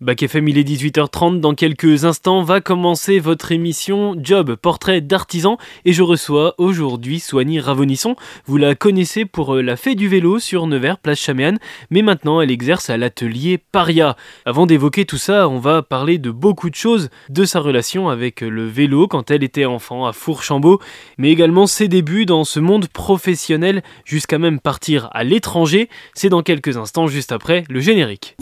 Bac FM, il est 18h30. Dans quelques instants va commencer votre émission Job, portrait d'artisan. Et je reçois aujourd'hui Soigny Ravonisson. Vous la connaissez pour euh, la fée du vélo sur Nevers, place Chaméane. Mais maintenant, elle exerce à l'atelier Paria. Avant d'évoquer tout ça, on va parler de beaucoup de choses. De sa relation avec le vélo quand elle était enfant à Fourchambault. Mais également ses débuts dans ce monde professionnel jusqu'à même partir à l'étranger. C'est dans quelques instants, juste après le générique.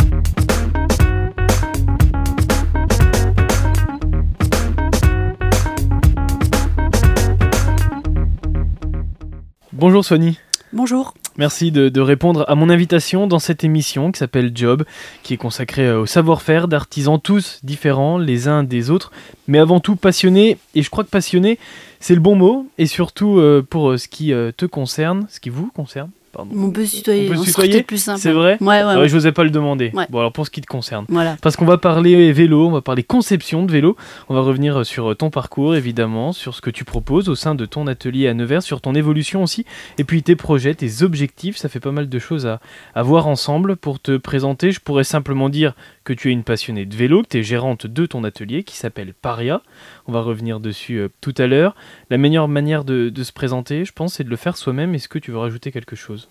Bonjour Sony. Bonjour. Merci de, répondre à mon invitation dans cette émission qui s'appelle Job, qui est consacrée euh, au savoir-faire d'artisans tous différents les uns des autres, mais avant tout passionnés, et je crois que passionnés, c'est le bon mot, et surtout euh, pour euh, ce qui te concerne, ce qui vous concerne. On peut se tutoyer, on peut plus simple. C'est vrai Ouais, ouais, ouais. Je n'osais pas le demander. Bon, alors pour ce qui te concerne. Voilà. Parce qu'on va parler vélo, on va parler conception de vélo, on va revenir sur ton parcours évidemment, sur ce que tu proposes au sein de ton atelier à Nevers, sur ton évolution aussi, et puis tes projets, tes objectifs, ça fait pas mal de choses à, à voir ensemble. Pour te présenter, je pourrais simplement dire que tu es une passionnée de vélo, que tu es gérante de ton atelier qui s'appelle Paria. On va revenir dessus euh, tout à l'heure. La meilleure manière de, se présenter, je pense, c'est de le faire soi-même. Est-ce que tu veux rajouter quelque chose?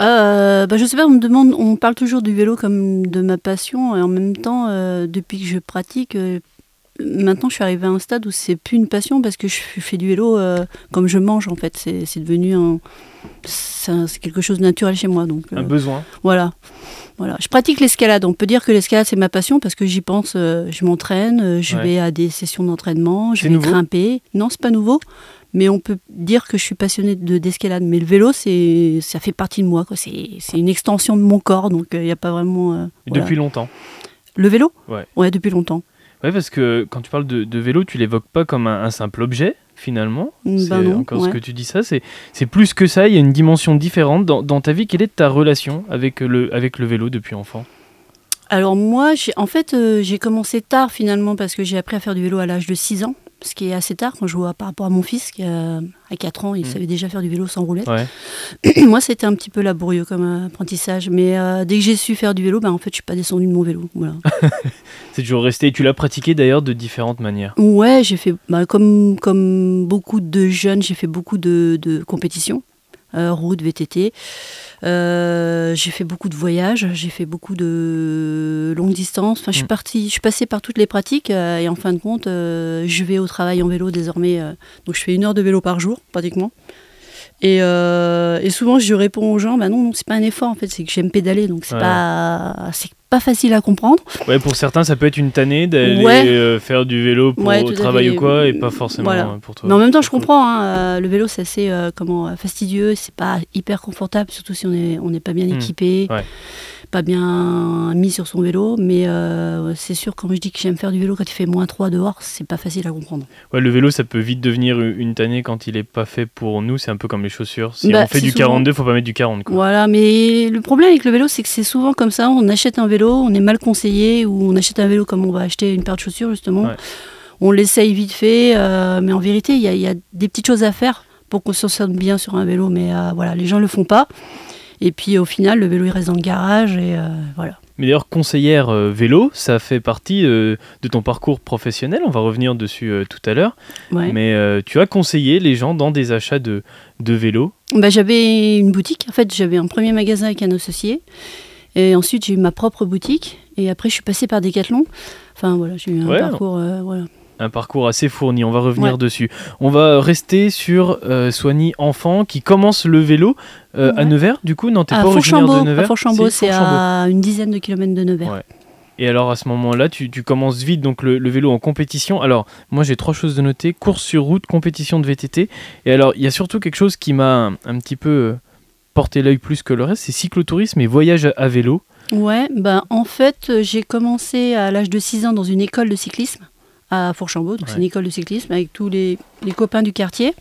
Euh, bah, je sais pas, on me demande, on parle toujours du vélo comme de ma passion, et en même temps, euh, depuis que je pratique, euh, maintenant je suis arrivée à un stade où c'est plus une passion parce que je fais du vélo comme je mange en fait. C'est devenu un, c'est quelque chose de naturel chez moi. Donc, un besoin. Voilà. Voilà. Je pratique l'escalade. On peut dire que l'escalade c'est ma passion parce que j'y pense, je m'entraîne, je vais à des sessions d'entraînement, je vais grimper. Non, c'est pas nouveau mais on peut dire que je suis passionnée de d'escalade. Mais le vélo, c'est ça fait partie de moi. C'est une extension de mon corps, donc il euh, n'y a pas vraiment. Euh, depuis longtemps? Le vélo? Ouais. Ouais, depuis longtemps. Ouais, parce que quand tu parles de, vélo, tu l'évoques pas comme un, simple objet, finalement. Mm, c'est ben encore ce que tu dis ça. C'est plus que ça. Il y a une dimension différente dans, dans, ta vie. Quelle est ta relation avec le, avec le vélo depuis enfant? Alors moi, en fait, euh, j'ai commencé tard finalement parce que j'ai appris à faire du vélo à l'âge de 6 ans ce qui est assez tard quand je vois par rapport à mon fils qui a, à 4 ans, il mm. savait déjà faire du vélo sans roulette. Moi, c'était un petit peu laborieux comme apprentissage, mais euh, dès que j'ai su faire du vélo, ben, en fait, je suis pas descendu de mon vélo. Voilà. c'est toujours resté. Tu l'as pratiqué d'ailleurs de différentes manières. Ouais, j'ai fait, bah, comme, comme beaucoup de jeunes, j'ai fait beaucoup de, de compétitions. Euh, route, VTT. Euh, j'ai fait beaucoup de voyages, j'ai fait beaucoup de longues distances. Enfin, je suis mm. partie, je suis passée par toutes les pratiques euh, et en fin de compte, je vais au travail en vélo désormais. donc, je fais une heure de vélo par jour, pratiquement. Et, souvent, je réponds aux gens, bah non, non c'est pas un effort en fait, c'est que j'aime pédaler, donc c'est pas, pas facile à comprendre. Ouais, pour certains, ça peut être une tannée d'aller euh, faire du vélo pour le travail ou quoi, et pas forcément euh, pour toi. Mais en même temps, je comprends. Hein, euh, le vélo, c'est assez comment fastidieux, c'est pas hyper confortable, surtout si on n'est on est pas bien hmm. équipé. Pas bien mis sur son vélo, mais c'est sûr, quand je dis que j'aime faire du vélo quand il fait moins 3 dehors, c'est pas facile à comprendre. Ouais, le vélo, ça peut vite devenir une tannée quand il est pas fait pour nous, c'est un peu comme les chaussures. Si bah, on fait du 42, faut pas mettre du 40. Quoi. Voilà, mais le problème avec le vélo, c'est que c'est souvent comme ça, on achète un vélo on est mal conseillé, ou on achète un vélo comme on va acheter une paire de chaussures justement. On l'essaye vite fait, euh, mais en vérité, il y, a des petites choses à faire pour qu'on se sente bien sur un vélo, mais euh, voilà, les gens ne le font pas. Et puis au final, le vélo il reste dans le garage et euh, voilà. Mais d'ailleurs, conseillère vélo, ça fait partie de ton parcours professionnel. On va revenir dessus tout à l'heure. Mais tu as conseillé les gens dans des achats de, de vélos bah, J'avais une boutique. En fait, j'avais un premier magasin avec un associé. Et ensuite, j'ai eu ma propre boutique. Et après, je suis passée par Decathlon. Enfin, voilà, j'ai eu un parcours. Euh, voilà. Un parcours assez fourni, on va revenir dessus. On va rester sur euh, Soigny Enfant qui commence le vélo euh, à Nevers, du coup Non, t'es pas originaire de Nevers À Fourchambault, c'est à une dizaine de kilomètres de Nevers. Et alors à ce moment-là, tu, commences vite donc le, vélo en compétition. Alors moi j'ai trois choses de noter course sur route, compétition de VTT. Et alors il y a surtout quelque chose qui m'a un, petit peu porter l'œil plus que le reste, c'est cyclotourisme et voyage à vélo. Ouais, ben en fait, j'ai commencé à l'âge de 6 ans dans une école de cyclisme à Fourchambault, donc c'est une école de cyclisme avec tous les, copains du quartier.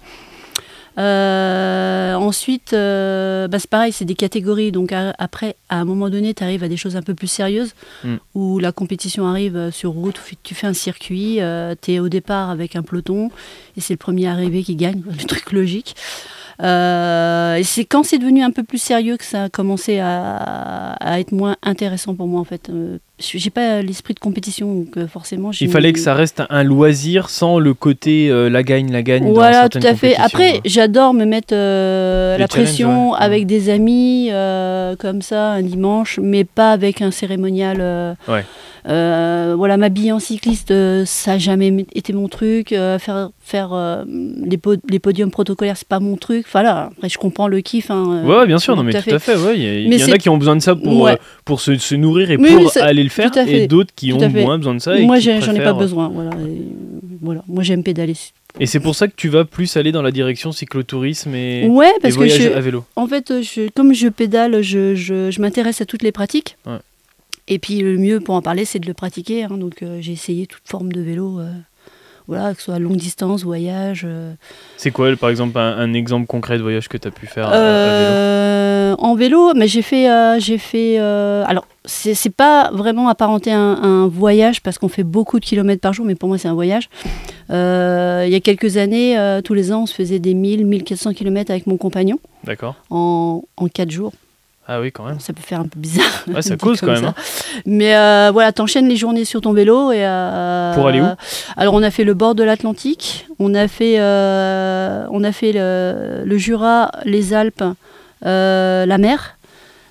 Euh, ensuite, euh, bah, c'est pareil, c'est des catégories. Donc après, à un moment donné, tu arrives à des choses un peu plus sérieuses, mm. où la compétition arrive sur route, tu fais un circuit, euh, tu es au départ avec un peloton, et c'est le premier arrivé qui gagne, le truc logique. Euh, et c'est quand c'est devenu un peu plus sérieux que ça a commencé à, être moins intéressant pour moi en fait. J'ai pas l'esprit de compétition, donc euh, forcément. Il fallait que ça reste un loisir sans le côté euh, la gagne, la gagne. Voilà, tout à fait. Après, j'adore me mettre euh, la pression avec des amis, comme ça, un dimanche, mais pas avec un cérémonial. ouais. Voilà, m'habiller en cycliste, ça n'a jamais été mon truc. Faire faire les, les, podiums protocolaires, c'est pas mon truc. Enfin là, après, je comprends le kiff. Hein, ouais, bien sûr, non, mais tout à fait. Il y, en a qui ont besoin de ça pour, pour se, se, nourrir et pour aller le faire, et d'autres qui ont moins besoin de ça. Moi, j'en ai pas besoin. Voilà, voilà. moi, j'aime pédaler. Et c'est pour ça que tu vas plus aller dans la direction cyclotourisme et, ouais, parce que je, à vélo. En fait, je, comme je pédale, je, je, je m'intéresse à toutes les pratiques. Ouais. Et puis le mieux pour en parler, c'est de le pratiquer. Hein. donc euh, j'ai essayé toute forme de vélo, euh, voilà, que ce soit longue distance, voyage. Euh. C'est quoi, par exemple, un, exemple concret de voyage que tu as pu faire à, vélo? En vélo, mais j'ai fait, j'ai fait. alors c'est pas vraiment apparenté à un, voyage parce qu'on fait beaucoup de kilomètres par jour, mais pour moi c'est un voyage. il y a quelques années, tous les ans, on se faisait des 1000, 1400 kilomètres avec mon compagnon. D'accord. En, en 4 jours. Ah oui, quand même. Ça peut faire un peu bizarre. Ouais, ça cause quand même. Hein. Mais euh, voilà, t'enchaînes les journées sur ton vélo. Et, euh, Pour aller où Alors, on a fait le bord de l'Atlantique, on a fait, euh, on a fait le, Jura, les Alpes, la mer.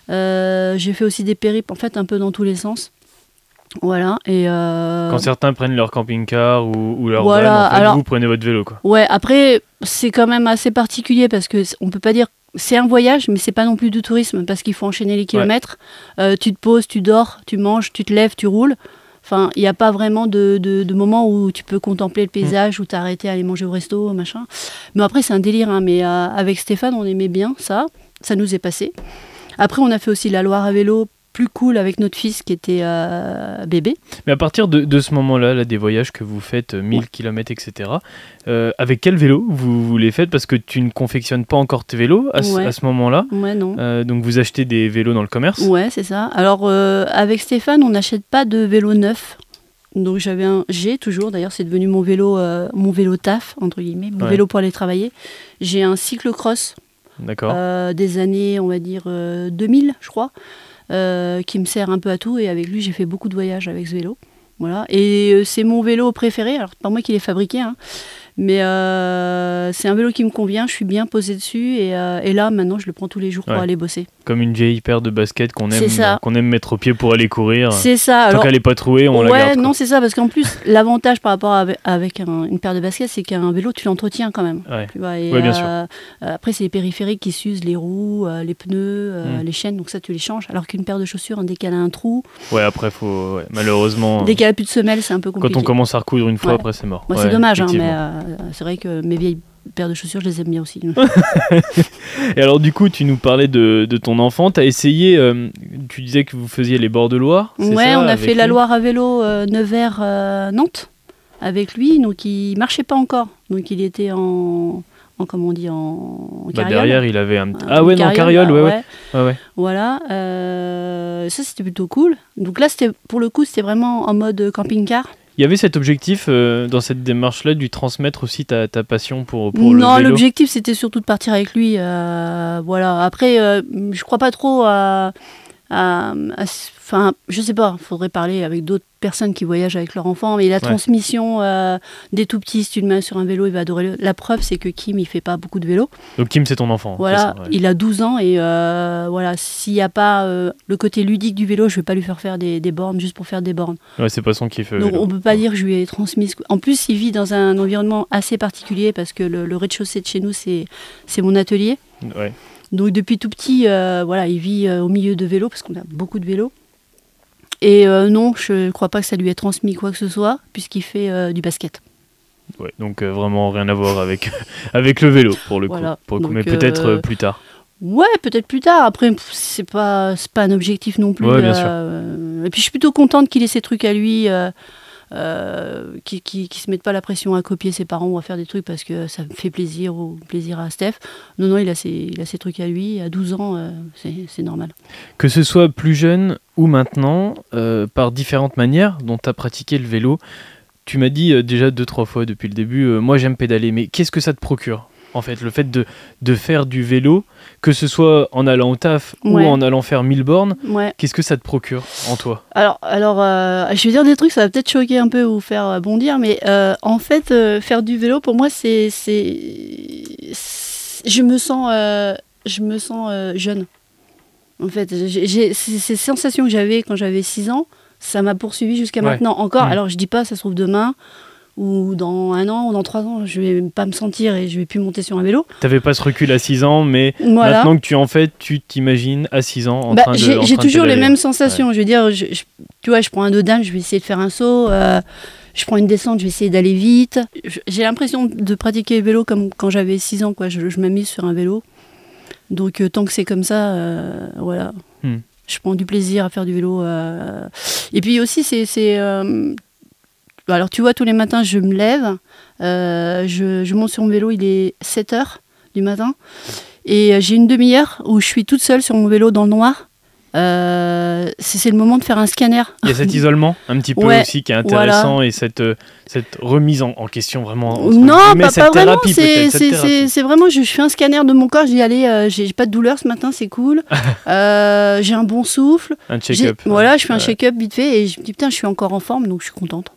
J'ai fait aussi des périples, en fait, un peu dans tous les sens. Voilà. Et Quand certains prennent leur camping-car ou, leur voilà, van, en fait, vous prenez votre vélo. Quoi. Ouais, après, c'est quand même assez particulier parce que on peut pas dire c'est un voyage, mais c'est pas non plus du tourisme parce qu'il faut enchaîner les kilomètres. Euh, tu te poses, tu dors, tu manges, tu te lèves, tu roules. Enfin, il n'y a pas vraiment de, de, moment où tu peux contempler le paysage, ou t'arrêter, aller manger au resto, machin. Mais après, c'est un délire. Hein, mais euh, avec Stéphane, on aimait bien ça. Ça nous est passé. Après, on a fait aussi la Loire à vélo plus cool avec notre fils qui était euh, bébé. Mais à partir de, ce moment-là, là, des voyages que vous faites, 1000 km, etc., avec quel vélo vous, vous, les faites? Parce que tu ne confectionnes pas encore tes vélos à, ce moment-là. Ouais, non. Euh, donc vous achetez des vélos dans le commerce? Ouais, c'est ça. Alors euh, avec Stéphane, on n'achète pas de vélo neuf. Donc j'avais un, j'ai toujours, d'ailleurs c'est devenu mon vélo, mon vélo taf entre guillemets, mon vélo pour aller travailler. J'ai un cyclocross. D'accord. des années, on va dire 2000, je crois. Euh, qui me sert un peu à tout. Et avec lui, j'ai fait beaucoup de voyages avec ce vélo. Voilà. Et euh, c'est mon vélo préféré. Alors, pas moi qui l'ai fabriqué, hein, mais euh, c'est un vélo qui me convient, je suis bien posé dessus et, euh, et, là maintenant je le prends tous les jours pour aller bosser. Comme une vieille paire de baskets qu'on aime, qu'on aime mettre au pied pour aller courir. C'est ça. Tant qu'elle n'est pas trouée, on la garde. non, c'est ça, parce qu'en plus, l'avantage par rapport avec, avec une paire de baskets, c'est qu'un vélo, tu l'entretiens quand même. Tu vois, et, bien sûr. Euh, après, c'est les périphériques qui s'usent, les roues, les pneus, hmm. les chaînes, donc ça, tu les changes. Alors qu'une paire de chaussures, dès qu'elle a un trou. Ouais, après, faut. malheureusement. Dès qu'elle a plus de semelle, c'est un peu compliqué. Quand on commence à recoudre une fois, après, c'est mort. c'est dommage, hein, mais c'est vrai que mes vieilles paires de chaussures, je les aime bien aussi. et alors, du coup, tu nous parlais de, de ton enfant. Tu as essayé, euh, tu disais que vous faisiez les bords de Loire Ouais, on a fait la Loire à vélo euh, Nevers-Nantes euh, avec lui. Donc, il marchait pas encore. Donc, il était en. En, comment on dit en, bah, derrière il avait un ah ouais non carriole ouais ouais, ouais. voilà ça c'était plutôt cool donc là c'était pour le coup c'était vraiment en mode camping-car il y avait cet objectif euh, dans cette démarche-là, du transmettre aussi ta, ta passion pour, pour le vélo Non, l'objectif c'était surtout de partir avec lui. Euh, voilà. Après, euh, je crois pas trop à, Enfin, je sais pas, il faudrait parler avec d'autres personnes qui voyagent avec leur enfant, mais la transmission euh, des tout petits, si tu le mets sur un vélo, il va adorer. Le... La preuve, c'est que Kim, il fait pas beaucoup de vélo. Donc Kim, c'est ton enfant. Voilà, il a 12 ans et euh, voilà, s'il n'y a pas euh, le côté ludique du vélo, je vais pas lui faire faire des, bornes juste pour faire des bornes. Ouais, c'est pas son kiff. Donc on peut pas dire que je lui ai transmis. En plus, il vit dans un environnement assez particulier parce que le, le rez-de-chaussée de chez nous, c'est mon atelier. Ouais. Donc depuis tout petit, voilà, il vit au milieu de vélos parce qu'on a beaucoup de vélos. Et euh, non, je ne crois pas que ça lui ait transmis quoi que ce soit, puisqu'il fait euh, du basket. Ouais, donc euh, vraiment rien à voir avec, avec le vélo pour le coup. mais peut-être plus tard. Ouais, peut-être plus tard. Après, c'est pas pas un objectif non plus. Ouais, bien sûr. et puis je suis plutôt contente qu'il ait ses trucs à lui. Euh, qui, qui, se mettent pas la pression à copier ses parents ou à faire des trucs parce que ça fait plaisir ou plaisir à Steph. Non, non, il a ses, il a ses trucs à lui. À 12 ans, euh, c'est normal. Que ce soit plus jeune ou maintenant, euh, par différentes manières dont tu as pratiqué le vélo, tu m'as dit déjà deux, trois fois depuis le début, moi j'aime pédaler, mais qu'est-ce que ça te procure? En fait, le fait de, de faire du vélo, que ce soit en allant au taf Ouais. ou en allant faire 1000 bornes, Ouais. qu'est-ce que ça te procure en toi? Alors, alors euh, je vais dire des trucs, ça va peut-être choquer un peu ou faire euh, bondir, mais euh, en fait, euh, faire du vélo, pour moi, c'est. Je me sens, je me sens jeune. En fait, j'ai- ces sensations que j'avais quand j'avais 6 ans, ça m'a poursuivi jusqu'à Ouais. maintenant. Encore, Mhm. alors je dis pas, ça se trouve demain, ou dans un an, ou dans trois ans, je vais pas me sentir et je vais plus monter sur un vélo. T'avais pas ce recul à 6 ans, mais Voilà. maintenant que tu en fais, tu t'imagines à 6 ans en Bah, train de j'ai toujours les mêmes sensations. Je veux dire, je- je- tu vois, je prends un dodane, je vais essayer de faire un saut. euh, je prends une descente, je vais essayer d'aller vite. J'ai l'impression de pratiquer le vélo comme quand j'avais 6 ans. Quoi. Je, je m'amuse sur un vélo. Donc, euh, tant que c'est comme ça, euh, voilà. Hmm. Je prends du plaisir à faire du vélo. euh. Et puis aussi, c'est. Euh, Alors, tu vois, tous les matins, je me lève. euh, je, je monte sur mon vélo, il est 7 heures du matin. Et euh, j'ai une demi-heure où je suis toute seule sur mon vélo dans le noir. Euh, c'est le moment de faire un scanner. Il y a cet isolement un petit peu Ouais, aussi qui est intéressant et cette, cette remise en, en question vraiment. Non, pas, cette pas vraiment. thérapie, C'est vraiment, je, je fais un scanner de mon corps. Je dis, allez, euh, j'ai j'ai pas de douleur ce matin, c'est cool. Euh, j'ai un bon souffle. un J'ai- check-up. Voilà, je fais un check-up vite fait et je me dis, putain, je suis encore en forme, donc je suis contente.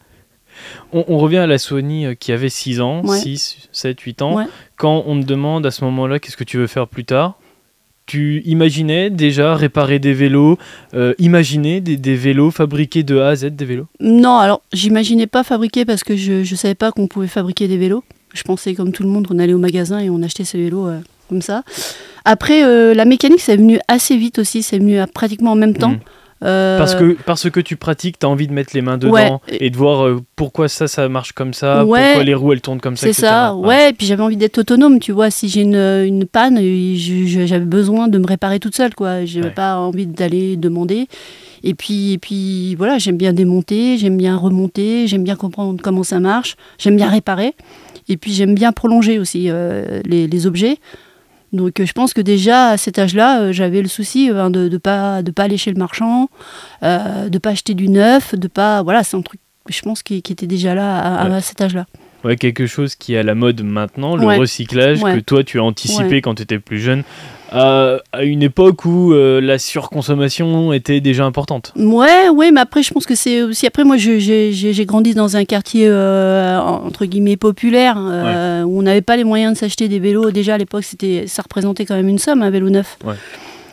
On, on revient à la Sony euh, qui avait 6 ans, Ouais. 6, 7, 8 ans. Ouais. Quand on te demande à ce moment-là qu'est-ce que tu veux faire plus tard, tu imaginais déjà réparer des vélos, euh, imaginer des, des vélos fabriqués de A à Z, des vélos? Non, alors j'imaginais pas fabriquer parce que je, je savais pas qu'on pouvait fabriquer des vélos. Je pensais comme tout le monde qu'on allait au magasin et on achetait ces vélos euh, comme ça. Après, euh, la mécanique, c'est venu assez vite aussi, c'est venu à pratiquement en même temps. Mhm. Euh, Parce que, parce que tu pratiques, tu as envie de mettre les mains dedans Ouais. et de voir euh, pourquoi ça, ça marche comme ça, Ouais. pourquoi les roues elles tournent comme ça, C'est ça, ouais. Et puis j'avais envie d'être autonome, tu vois. Si j'ai une, une panne, je- j'avais besoin de me réparer toute seule, quoi. J'avais pas envie d'aller demander. Et puis, et puis voilà, j'aime bien démonter, j'aime bien remonter, j'aime bien comprendre comment ça marche, j'aime bien réparer. Et puis j'aime bien prolonger aussi euh, les, les objets. Donc euh, je pense que déjà à cet âge-là, euh, j'avais le souci euh, de ne pas, de pas aller chez le marchand, de pas acheter du neuf, de pas. Voilà, c'est un truc, je pense, qui, qui était déjà là à, à Ouais. cet âge-là. Ouais, quelque chose qui est à la mode maintenant, le Ouais. recyclage, Ouais. que toi tu as anticipé quand tu étais plus jeune, à, à une époque où euh, la surconsommation était déjà importante. Ouais, ouais, mais après, je pense que c'est aussi. Après, moi, j'ai grandi dans un quartier, euh, entre guillemets, populaire, euh, où on n'avait pas les moyens de s'acheter des vélos. Déjà, à l'époque, c'était, ça représentait quand même une somme, un vélo neuf.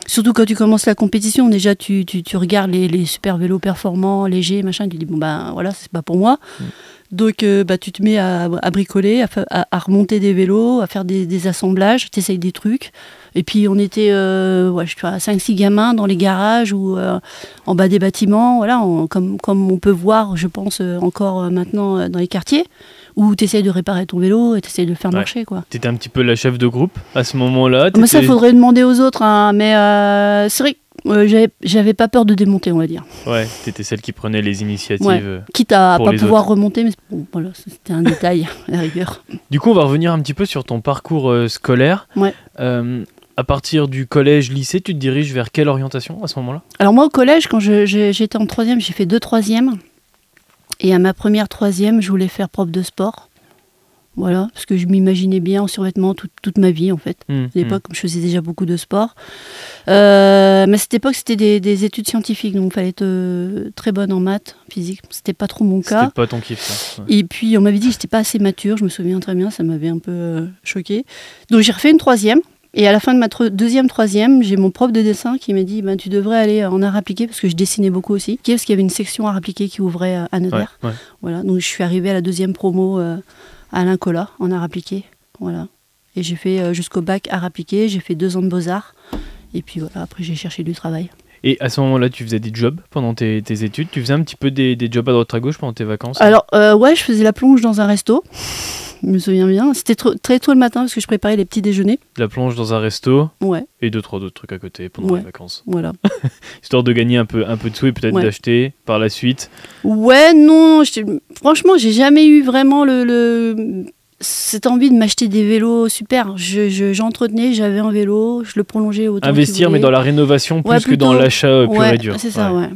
Surtout quand tu commences la compétition, déjà, tu, tu, tu regardes les, les super vélos performants, légers, machin, tu dis, bon, ben voilà, c'est pas pour moi. Mm. Donc, euh, bah, tu te mets à, à bricoler, à, fa- à- à remonter des vélos, à faire des, des assemblages, tu essayes des trucs. Et puis, on était euh, ouais, je sais pas, 5-6 gamins dans les garages ou euh, en bas des bâtiments, voilà, comme, comme on peut voir, je pense, euh, encore maintenant dans les quartiers, où tu essayes de réparer ton vélo et tu essayes de le faire Ouais. marcher. quoi. Tu étais un petit peu la chef de groupe à ce moment-là. Mais ça, t'étais- faudrait demander aux autres, hein, mais c'est vrai que euh, j'avais- pas peur de démonter, on va dire. Ouais, tu étais celle qui prenait les initiatives. Ouais. euh. Quitte à Pour pas pouvoir remonter, mais bon, voilà, c'était un détail, à la rigueur. Du coup, on va revenir un petit peu sur ton parcours euh, scolaire. Ouais. Euh, à partir du collège, lycée, tu te diriges vers quelle orientation à ce moment-là? Alors moi au collège, quand j'étais en troisième, j'ai fait deux troisièmes. Et à ma première troisième, je voulais faire prof de sport. Voilà, parce que je m'imaginais bien en survêtement toute, toute ma vie en fait. Hmm, À l'époque, comme je faisais déjà beaucoup de sport. Euh, mais à cette époque, c'était des, des études scientifiques, donc il fallait être euh, très bonne en maths, physique. C'était pas trop mon hmm. C'était cas. pas ton kiff, ça. Ouais. Et puis on m'avait dit que j'étais pas assez mature, je me souviens très bien, ça m'avait un peu euh, choqué. Donc j'ai refait une troisième. Et à la fin de ma tro- deuxième, troisième, j'ai mon prof de dessin qui m'a dit ben, Tu devrais aller en art appliqué, parce que je dessinais beaucoup aussi. Parce qu'il y avait une section art appliqué qui ouvrait à Nevers? ouais. Voilà, donc je suis arrivée à la deuxième promo Alain Collat en art appliqué. Voilà. Et j'ai fait euh, jusqu'au bac art appliqué, j'ai fait deux ans de beaux-arts. Et puis voilà, après j'ai cherché du travail. Et à ce moment-là, tu faisais des jobs pendant tes, tes études? Tu faisais un petit peu des, des jobs à droite à gauche pendant tes vacances? Alors, euh, ouais, je faisais la plonge dans un resto. Je me souviens bien. C'était très tôt le matin parce que je préparais les petits déjeuners. La plonge dans un resto? Ouais, et deux, trois autres trucs à côté pendant Ouais. les vacances. voilà. Histoire de gagner un peu, un peu de sous et peut-être Ouais. d'acheter par la suite. Ouais, non, franchement, j'ai jamais eu vraiment le, le- cette envie de m'acheter des vélos super. Je- je- J'entretenais, j'avais un vélo, je le prolongeais autant Investir, mais dans la rénovation plus Ouais, que dans l'achat euh, pur Ouais, et dur. c'est ça, ouais.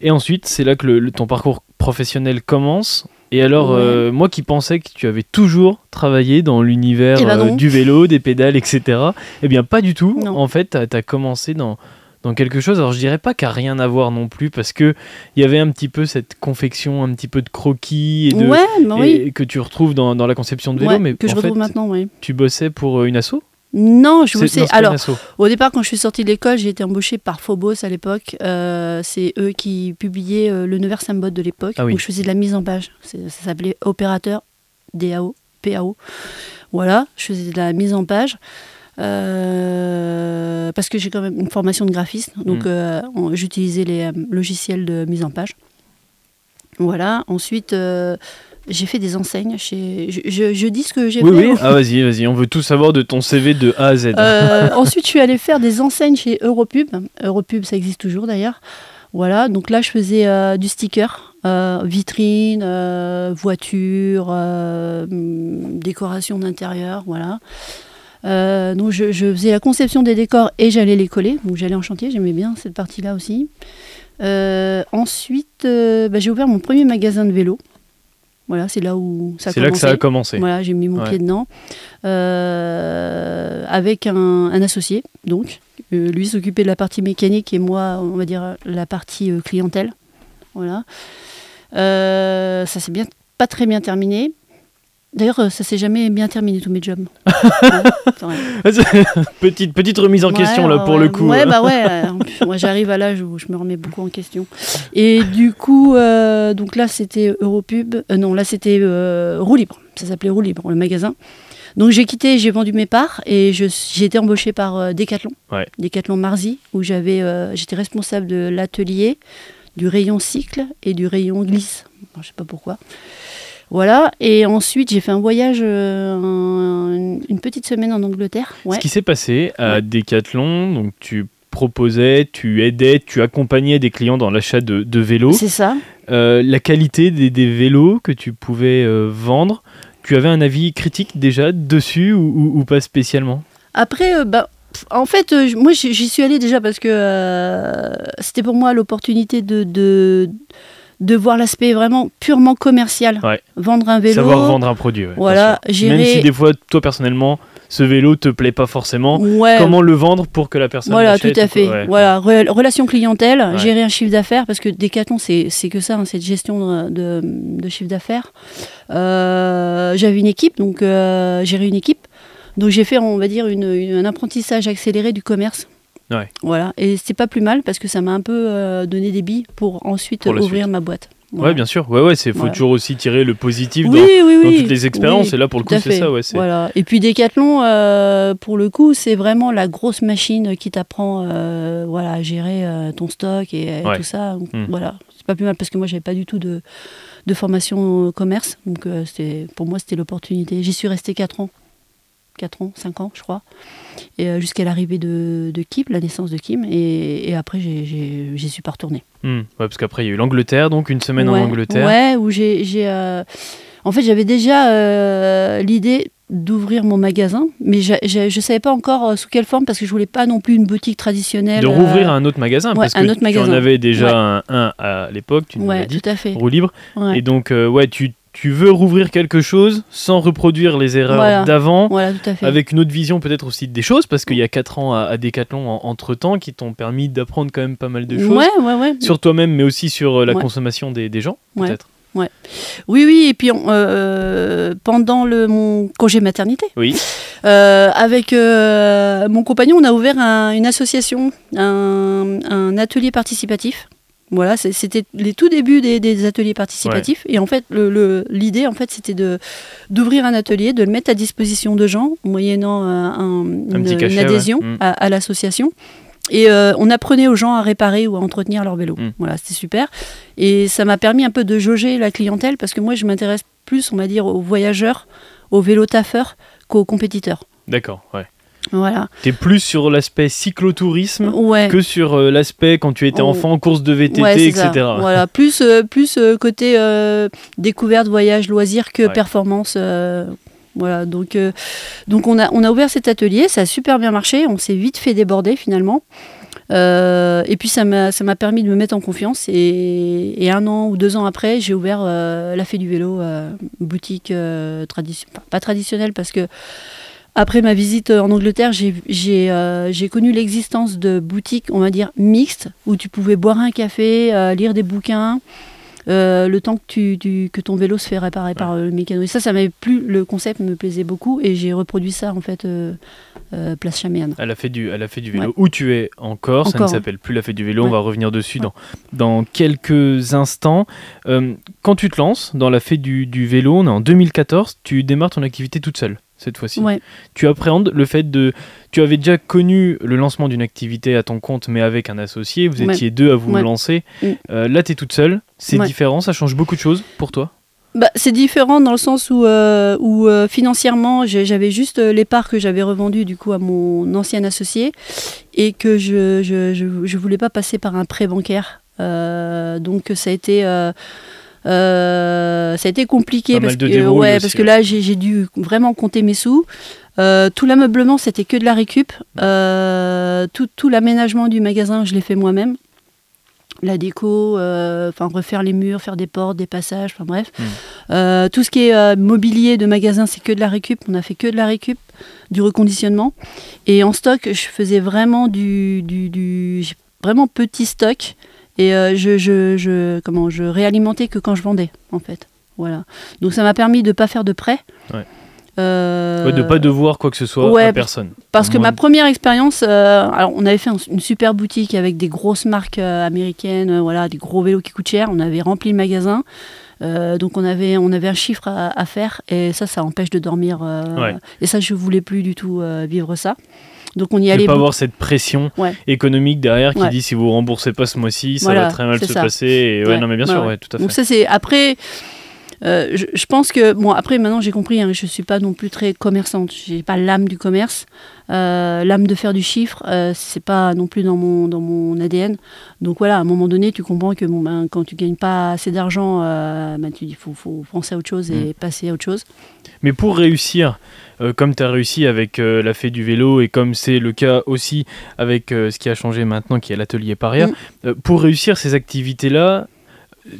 Et ensuite, c'est là que le, le- ton parcours professionnel commence. Et alors, euh, moi qui pensais que tu avais toujours travaillé dans l'univers Eh ben euh, du vélo, des pédales, etc., eh bien pas du tout. Non. En fait, tu as, commencé dans, dans quelque chose, alors je dirais pas qu'à rien à voir non plus, parce que il y avait un petit peu cette confection, un petit peu de croquis, et de, Ouais, oui. et que tu retrouves dans, dans la conception de vélo, Ouais, mais que je retrouve fait, maintenant, oui. tu bossais pour euh, une asso? Non, je vous sais. Alors. Au départ, quand je suis sortie de l'école, j'ai été embauchée par Phobos à l'époque. Euh, c'est eux qui publiaient euh, le Nevers Symbol de l'époque, Ah oui. où je faisais de la mise en page. Ça s'appelait opérateur DAO, PAO. Voilà, je faisais de la mise en page. Euh, parce que j'ai quand même une formation de graphiste, donc Mm. euh, j'utilisais les euh, logiciels de mise en page. Voilà, ensuite j'ai fait des enseignes. Chez... Je, je- je dis ce que j'ai Oui, fait. oui. Ah, vas-y, vas-y, on veut tout savoir de ton CV de A à Z. Euh, ensuite, je suis allée faire des enseignes chez Europub. Europub, ça existe toujours d'ailleurs. Voilà, donc là, je faisais euh, du sticker, euh, vitrine, voiture, hum, décoration d'intérieur, voilà. Euh, donc je, je faisais la conception des décors et j'allais les coller. Donc j'allais en chantier, j'aimais bien cette partie-là aussi. Euh, ensuite, euh, bah, j'ai ouvert mon premier magasin de vélo. Voilà, c'est là où ça a C'est là que ça a commencé. commencé. Voilà, j'ai mis mon Ouais. pied dedans. Avec un, un associé, donc. Lui s'occupait de la partie mécanique et moi, on va dire, la partie clientèle. Voilà. Ça s'est bien, pas très bien terminé. D'ailleurs, euh, ça s'est jamais bien terminé tous mes jobs. Ouais, petite, petite remise en Ouais, question là pour ouais. le coup. Ouais, bah ouais. Moi, j'arrive à l'âge où je me remets beaucoup en question. Et du coup, euh, donc là, c'était Europub. euh, non, là, c'était euh, Roue Libre. Ça s'appelait Roue Libre, le magasin. Donc j'ai quitté, j'ai vendu mes parts et j'ai été embauchée par Decathlon. Ouais. Decathlon Marzy, où j'avais, j'étais responsable de l'atelier, du rayon cycle et du rayon glisse. Bon, je sais pas pourquoi. Voilà. Et ensuite, j'ai fait un voyage, euh, un- une petite semaine en Angleterre. Ouais. Ce qui s'est passé à Ouais. Decathlon, donc tu proposais, tu aidais, tu accompagnais des clients dans l'achat de, de vélos. C'est ça. Euh, la qualité des, des vélos que tu pouvais euh, vendre, tu avais un avis critique déjà dessus ou, ou- ou pas spécialement? Après, bah, en fait, moi j'y suis allée déjà parce que c'était pour moi l'opportunité de, de, de voir l'aspect vraiment purement commercial. Ouais. Vendre un vélo. Savoir vendre un produit. ouais, Voilà, sûr. Même gérer- si des fois, toi personnellement, ce vélo te plaît pas forcément, Ouais. comment le vendre pour que la personne Voilà, tout à fait. ouais. Voilà, re- relation clientèle, Ouais. gérer un chiffre d'affaires, parce que Decathlon, c'est c'est que ça, hein, cette gestion de, de, de chiffre d'affaires. Euh, J'avais une équipe, donc euh, gérer une équipe. Donc j'ai fait, on va dire, une- une- un apprentissage accéléré du commerce. Ouais. Voilà, et c'est pas plus mal parce que ça m'a un peu euh, donné des billes pour ensuite Pour ouvrir suite. ma boîte. Ouais, Voilà. bien sûr. Ouais, ouais, c'est faut Voilà. toujours aussi tirer le positif Oui, dans, oui, dans oui. toutes les expériences. Et là, pour le coup, c'est ça. Ouais, Voilà. Et puis Decathlon, euh, pour le coup, c'est vraiment la grosse machine qui t'apprend euh, voilà, à gérer euh, ton stock et, et Ouais. tout ça. Donc, Hmm. Voilà, c'est pas plus mal parce que moi, j'avais pas du tout de, de formation au commerce. Donc c'était- pour moi, c'était l'opportunité. J'y suis restée 4 ans. 4 ans, 5 ans, je crois. Et euh, jusqu'à l'arrivée de, de Kim, la naissance de Kim. Et, et après, j'y suis pas retournée. Hmm. Ouais, parce qu'après, il y a eu l'Angleterre, donc une semaine ouais, en Angleterre. Ouais, où j'ai. euh, En fait, j'avais déjà euh, l'idée d'ouvrir mon magasin, mais je ne savais pas encore sous quelle forme parce que je voulais pas non plus une boutique traditionnelle. De rouvrir un autre magasin, ouais, parce un que autre tu en magasin. avais déjà Ouais. un, un à l'époque, tu nous l'as dit, tout à fait. roue libre. Et donc, ouais, tu, tu veux rouvrir quelque chose sans reproduire les erreurs Voilà. d'avant, Voilà, avec une autre vision peut-être aussi des choses, parce qu'il y a 4 ans à, Decathlon en- entre-temps qui t'ont permis d'apprendre quand même pas mal de choses. Ouais, ouais, ouais. Sur toi-même, mais aussi sur euh, la consommation des, des gens, Ouais. peut-être. Oui, oui, et puis on- euh, pendant le, mon congé maternité, Oui. euh, avec euh, mon compagnon, on a ouvert un- une association, un, un atelier participatif. Voilà, c'était les tout débuts des, des ateliers participatifs. Et en fait, le- le- l'idée, en fait, c'était d'ouvrir un atelier, de le mettre à disposition de gens, moyennant euh, un- une, petit cachet, une adhésion ouais. Mm. à, à l'association. Et euh, on apprenait aux gens à réparer ou à entretenir leur vélo. Mm. Voilà, c'était super. Et ça m'a permis un peu de jauger la clientèle parce que moi, je m'intéresse plus, on va dire, aux voyageurs, aux vélos taffeurs qu'aux compétiteurs. D'accord, ouais. Voilà. T'es plus sur l'aspect cyclotourisme Ouais. que sur euh, l'aspect quand tu étais Oh. enfant, course de VTT, Ouais, etc. ça. Voilà, plus, euh, plus euh, côté découverte, voyage, loisir que Ouais. performance. voilà, donc, euh, donc on, a, on a ouvert cet atelier, ça a super bien marché, on s'est vite fait déborder finalement. et puis ça m'a permis de me mettre en confiance. Et, un an ou deux ans après, j'ai ouvert la Fée du Vélo, boutique traditionnelle, pas traditionnelle parce que après ma visite en Angleterre, j'ai connu l'existence de boutiques, on va dire, mixtes, où tu pouvais boire un café, lire des bouquins, euh, le temps que, tu, que ton vélo se fait réparer par euh, le mécano. Et ça, ça m'avait plu, le concept me plaisait beaucoup et j'ai reproduit ça en fait euh, place Chaméane. Elle a fait du, elle a fait du vélo où tu es encore, ça ne s'appelle plus la fête du vélo, on va revenir dessus dans, dans quelques instants. quand tu te lances dans la fête du, du vélo, on est en 2014, tu démarres ton activité toute seule cette fois-ci. Tu appréhendes le fait de... Tu avais déjà connu le lancement d'une activité à ton compte, mais avec un associé, vous étiez deux à vous lancer. Mm. Euh, là, tu es toute seule, c'est différent, ça change beaucoup de choses pour toi? Bah, c'est différent dans le sens où, euh, où euh, financièrement, j'avais juste les parts que j'avais revendues du coup à mon ancien associé et que je je, je, voulais pas passer par un prêt bancaire. donc ça a été euh, ça a été compliqué parce que, ouais, parce que là j'ai dû vraiment compter mes sous. Euh, tout l'ameublement c'était que de la récup. Euh, tout, tout l'aménagement du magasin je l'ai fait moi-même. La déco, enfin refaire les murs, faire des portes, des passages, enfin bref. Hmm. tout ce qui est mobilier de magasin c'est que de la récup. On a fait que de la récup, du reconditionnement. Et en stock je faisais vraiment du, du, du vraiment petit stock. Et euh, je, je, je, comment, je réalimentais que quand je vendais, en fait. Voilà. Donc ça m'a permis de ne pas faire de prêt. Ouais. Euh... de pas devoir quoi que ce soit à personne. Parce que ma première expérience, euh, alors on avait fait une super boutique avec des grosses marques euh, américaines, voilà, des gros vélos qui coûtent cher. On avait rempli le magasin, donc on avait on avait un chiffre à, à, faire et ça, ça empêche de dormir. Et ça, je voulais plus du tout vivre ça. Donc on y allait. Ne pas avoir cette pression économique derrière qui dit si vous remboursez pas ce mois-ci, ça va très mal se passer. Et ouais, non mais bien sûr, ouais, tout à fait. Donc ça c'est après. Euh, je, pense que bon après maintenant j'ai compris hein, je suis pas non plus très commerçante j'ai pas l'âme du commerce euh, l'âme de faire du chiffre euh, c'est pas non plus dans mon dans mon ADN donc voilà à un moment donné tu comprends que bon, ben, quand tu gagnes pas assez d'argent ben, tu dis faut, faut penser à autre chose et mm. passer à autre chose mais pour réussir comme tu as réussi avec la fée du vélo et comme c'est le cas aussi avec ce qui a changé maintenant qui est l'atelier Paria, mm. pour réussir ces activités-là,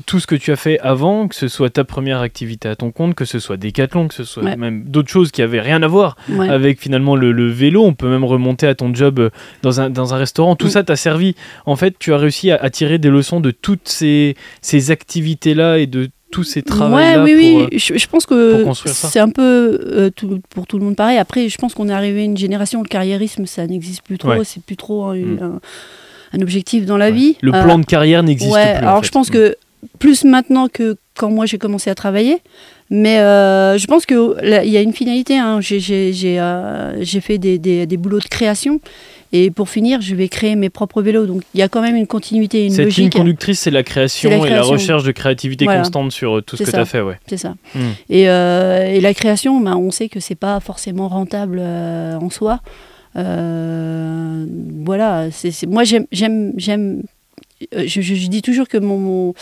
tout ce que tu as fait avant, que ce soit ta première activité à ton compte, que ce soit Decathlon, que ce soit même d'autres choses qui avaient rien à voir avec finalement le, vélo, on peut même remonter à ton job euh, dans un, dans un restaurant, tout mm. ça t'a servi. En fait, tu as réussi à, tirer des leçons de toutes ces, ces activités-là et de tous ces travaux-là. oui, oui, euh, je, pense que c'est un peu euh, pour tout le monde pareil. Après, je pense qu'on est arrivé à une génération, le carriérisme, ça n'existe plus trop, c'est plus trop mm. un, objectif dans la vie. Le plan de carrière n'existe plus. alors je pense mm. que plus maintenant que quand moi j'ai commencé à travailler. Mais euh, je pense qu'il y a une finalité. Hein. Euh, j'ai fait des, des, des, boulots de création. Et pour finir, je vais créer mes propres vélos. Donc il y a quand même une continuité, une Cette logique. ligne conductrice, c'est la, création et la recherche de créativité constante sur euh, tout ce que tu as fait. Ouais. C'est ça. Hmm. Et, et, la création, ben, on sait que c'est pas forcément rentable en soi. voilà, c'est moi j'aime euh, je, dis toujours que mon,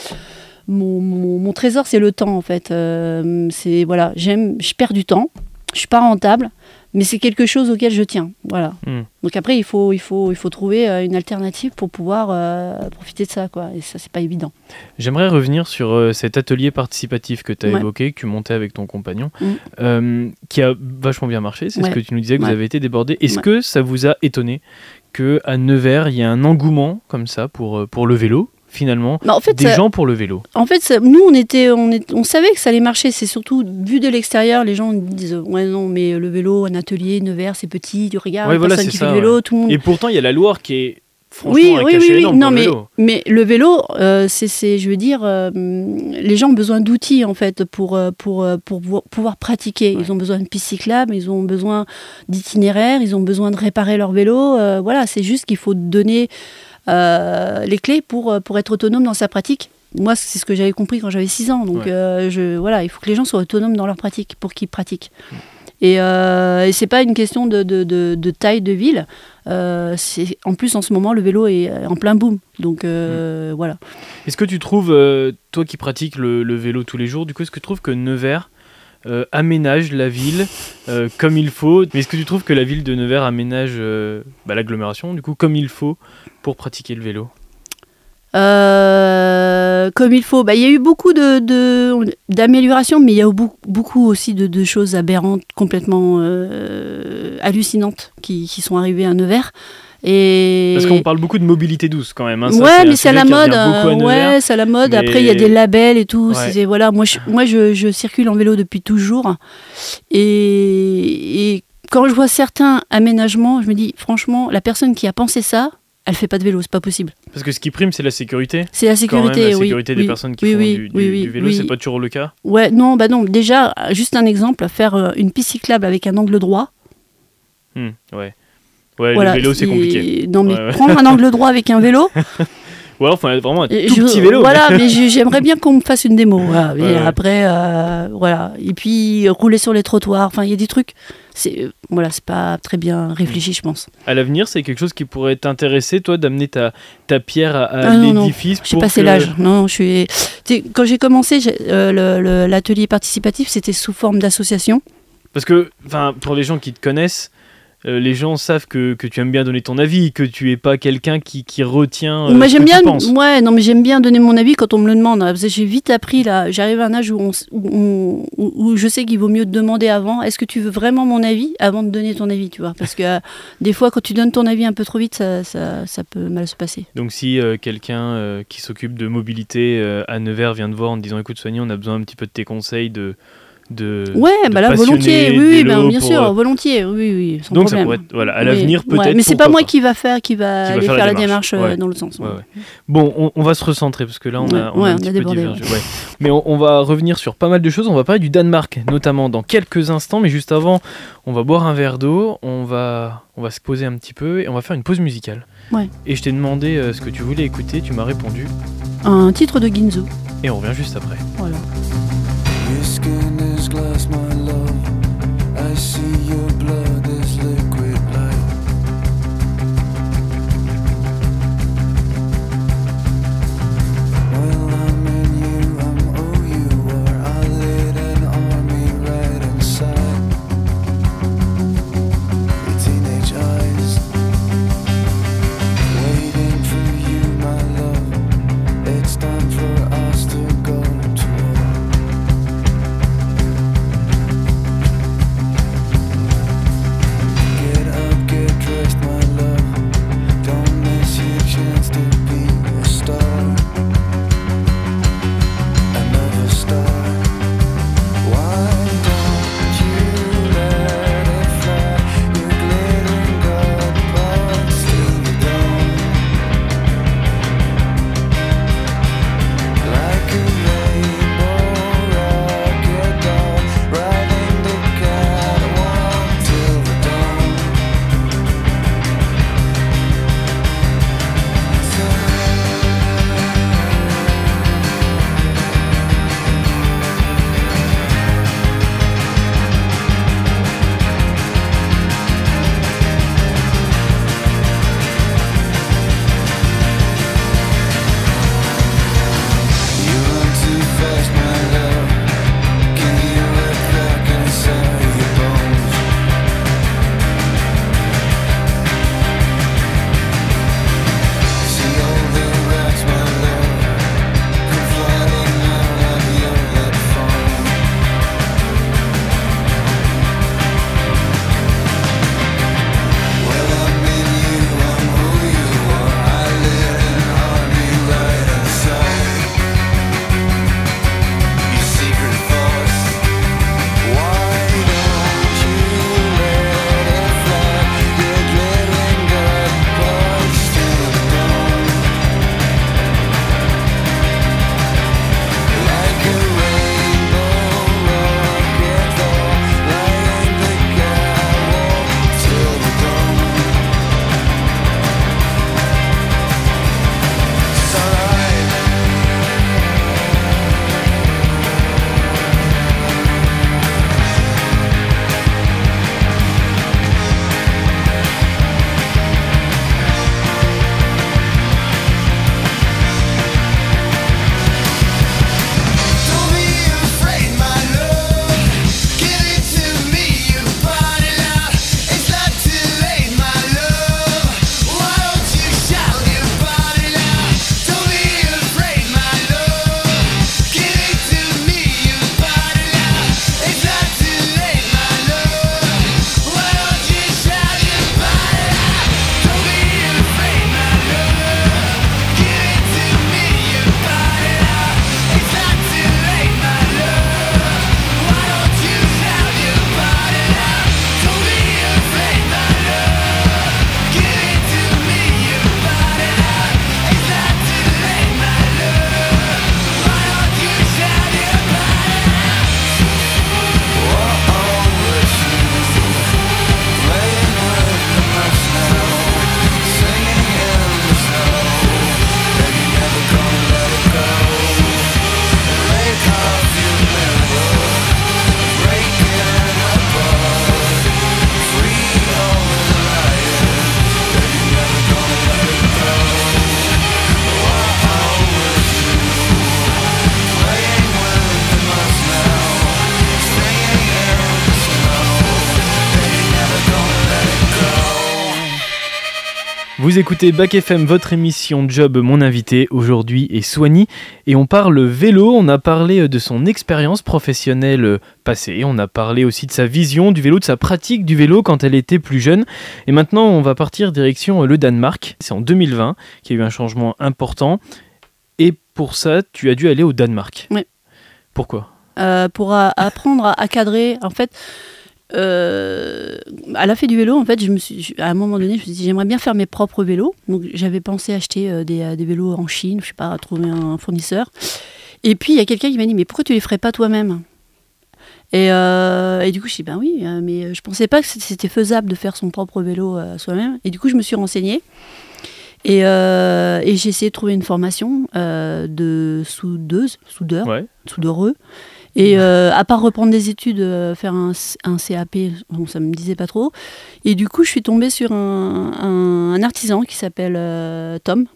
mon, mon, trésor, c'est le temps, en fait. Euh, c'est voilà, j'aime, je perds du temps, je suis pas rentable, mais c'est quelque chose auquel je tiens. Voilà. Hmm. Donc après, il faut, il faut, il faut trouver euh, une alternative pour pouvoir profiter de ça, quoi. Et ça, c'est pas évident. J'aimerais revenir sur cet atelier participatif que tu as évoqué, que tu montais avec ton compagnon, hmm. qui a vachement bien marché. C'est ce que tu nous disais que vous avez été débordé. Est-ce que ça vous a étonné qu'à Nevers, il y a un engouement comme ça pour, euh, pour le vélo finalement bah, en fait, des gens pour le vélo En fait, nous, on, était, on, on savait que ça allait marcher. C'est surtout, vu de l'extérieur, les gens disent Ouais, non, mais le vélo, un atelier, Nevers, c'est petit, tu regardes, ouais, personne qui fait le vélo, tout le monde. Et pourtant, il y a la Loire qui est oui, oui, oui, Non, mais, le mais le vélo, euh, c'est, je veux dire, euh, les gens ont besoin d'outils en fait pour, euh, pour, pour, pouvoir pratiquer. Ils ont besoin de pistes cyclables, ils ont besoin d'itinéraires, ils ont besoin de réparer leur vélo. voilà, c'est juste qu'il faut donner les clés pour, pour être autonome dans sa pratique. Moi, c'est ce que j'avais compris quand j'avais 6 ans. Donc, je, voilà, il faut que les gens soient autonomes dans leur pratique pour qu'ils pratiquent. Et, euh, et c'est pas une question de, de, de, taille de ville. Euh, c'est en plus en ce moment le vélo est en plein boom. Donc euh, mm. voilà. Est-ce que tu trouves, toi qui pratiques le, vélo tous les jours, du coup, est-ce que tu trouves que Nevers euh, aménage la ville euh, comme il faut? Mais est-ce que tu trouves que la ville de Nevers aménage euh, bah, l'agglomération, du coup, comme il faut pour pratiquer le vélo? Euh, comme il faut. Bah, il y a eu beaucoup de, de- d'améliorations, mais il y a eu beaucoup, aussi de, de choses aberrantes, complètement euh, hallucinantes qui, qui sont arrivées à Nevers. Et... Parce qu'on parle beaucoup de mobilité douce quand même. hein. Ça, ouais, un mais c'est à la mode. euh, Nevers. ouais, c'est à la mode. mais- Après, il y a des labels et tout. Ouais. voilà, moi, je, moi je, je circule en vélo depuis toujours. Et, et quand je vois certains aménagements, je me dis, franchement, la personne qui a pensé ça, elle fait pas de vélo, c'est pas possible. Parce que ce qui prime, c'est la sécurité. C'est la sécurité, même, la oui. sécurité des oui, personnes qui font oui, du, vélo, c'est pas toujours le cas. Ouais, non, bah non. Déjà, juste un exemple, faire euh, une piste cyclable avec un angle droit. Hmm, ouais. Ouais, voilà, le vélo, c'est compliqué. Non, mais Ouais, ouais. prendre un angle droit avec un vélo. Ou alors, faut vraiment un tout Et je- petit vélo. Voilà, mais j'ai- j'aimerais bien qu'on me fasse une démo. Voilà. Mais Ouais, ouais. après, euh, voilà. Et puis rouler sur les trottoirs. Enfin, il y a des trucs. C'est euh, voilà, c'est pas très bien réfléchi, je pense. À l'avenir, c'est quelque chose qui pourrait t'intéresser, toi, d'amener ta, ta pierre à, à Ah, l'édifice J'ai passé que- l'âge. Non, je suis. Quand j'ai commencé, euh, l'atelier participatif, c'était sous forme d'association. Parce que, enfin, pour les gens qui te connaissent, euh, les gens savent que, que tu aimes bien donner ton avis, que tu es pas quelqu'un qui, qui retient euh, Moi, j'aime bien. Ouais, non, mais j'aime bien donner mon avis quand on me le demande. hein, j'ai vite appris là. J'arrive à un âge où, on où, on- où- où je sais qu'il vaut mieux te demander avant. Est-ce que tu veux vraiment mon avis avant de donner ton avis, tu vois? Parce que euh, des fois, quand tu donnes ton avis un peu trop vite, ça, ça, ça peut mal se passer. Donc si quelqu'un qui s'occupe de mobilité à Nevers vient te voir en te disant écoute Soigny, on a besoin un petit peu de tes conseils de de Ouais, de bah là, volontiers. Oui, bah, bien sûr, euh, volontiers. Oui, oui, sans donc ça problème. pourrait être voilà à Oui. l'avenir Ouais, peut-être mais c'est pas moi qui va faire, qui va, Qui aller faire faire, la démarche, euh, ouais. dans le sens. Ouais. Bon, on, on va se recentrer parce que là on a, on un on petit a débordé. Mais on, on va revenir sur pas mal de choses. On va parler du Danemark, notamment dans quelques instants. Mais juste avant, on va boire un verre d'eau, on va, on va se poser un petit peu et on va faire une pause musicale. Ouais. Et je t'ai demandé euh, ce que tu voulais écouter, tu m'as répondu Un titre de Ginzo. et on revient juste après. Voilà. glass, my Vous écoutez Bac FM, votre émission Job. Mon invité aujourd'hui est Soigny et on parle vélo. On a parlé de son expérience professionnelle passée. On a parlé aussi de sa vision du vélo, de sa pratique du vélo quand elle était plus jeune. Et maintenant, on va partir direction le Danemark. C'est en 2020 qu'il y a eu un changement important. Et pour ça, tu as dû aller au Danemark. Oui. Pourquoi? Euh, pour apprendre à cadrer. En fait, euh, à la fête du vélo, en fait, je me suis, je- à un moment donné, je me suis dit, j'aimerais bien faire mes propres vélos. Donc, j'avais pensé acheter euh, des, euh, des vélos en Chine, je sais pas, trouver un fournisseur. Et puis, il y a quelqu'un qui m'a dit, mais pourquoi tu les ferais pas toi-même? Et, euh, et du coup, je dis, ben oui, mais je pensais pas que c'était faisable de faire son propre vélo soi-même. Et du coup, je me suis renseignée. Et, et j'ai essayé de trouver une formation de soudeuse, soudeur, Ouais. soudeureux. Et euh, à part reprendre des études, euh, faire un, CAP, bon, ça me disait pas trop. Et du coup, je suis tombée sur un artisan qui s'appelle euh, Tom,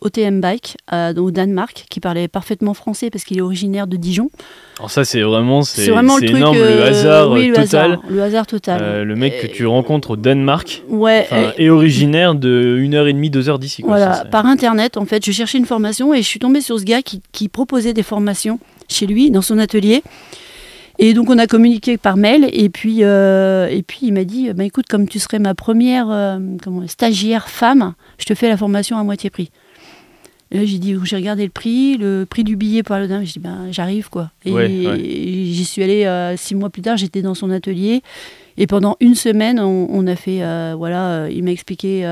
OTM Bike, euh, au Danemark, qui parlait parfaitement français parce qu'il est originaire de Dijon. Alors ça, c'est vraiment, c'est vraiment le c'est truc. énorme, le euh, hasard oui, le total. hasard, le hasard total. Euh, le mec que tu rencontres au Danemark ouais. est originaire de 1h30, 2h d'ici. Voilà, par internet, en fait, je cherchais une formation et je suis tombée sur ce gars qui, qui proposait des formations chez lui, dans son atelier. Et donc, on a communiqué par mail. Et puis, euh, et puis il m'a dit bah, écoute, comme tu serais ma première euh, comment, stagiaire femme, je te fais la formation à moitié prix. J'ai dit j'ai regardé le prix, le prix du billet au Danemark. J'ai dit ben, j'arrive, quoi. Et, Ouais, ouais. et j'y suis allée euh, six mois plus tard, j'étais dans son atelier. Et pendant une semaine, on, on a fait, euh, voilà, euh, il m'a expliqué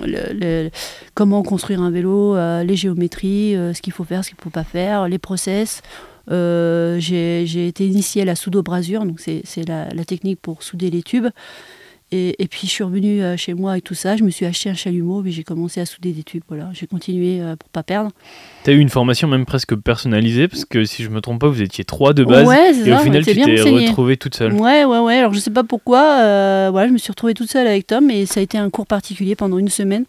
le- le- comment construire un vélo, les géométries, ce qu'il faut faire, ce qu'il ne faut pas faire, les process. J'ai été initiée à la soudo-brasure, donc c'est c'est la, la technique pour souder les tubes. Et, et puis je suis revenue euh, chez moi avec tout ça, je me suis acheté un chalumeau et j'ai commencé à souder des tubes. Voilà, j'ai continué euh, pour pas perdre. T'as eu une formation même presque personnalisée, parce que si je me trompe pas, vous étiez trois de base. ouais, et au final, tu t'es retrouvée toute seule. Ouais, ouais, ouais. Alors je sais pas pourquoi. euh, voilà, je me suis retrouvée toute seule avec Tom et ça a été un cours particulier pendant une semaine.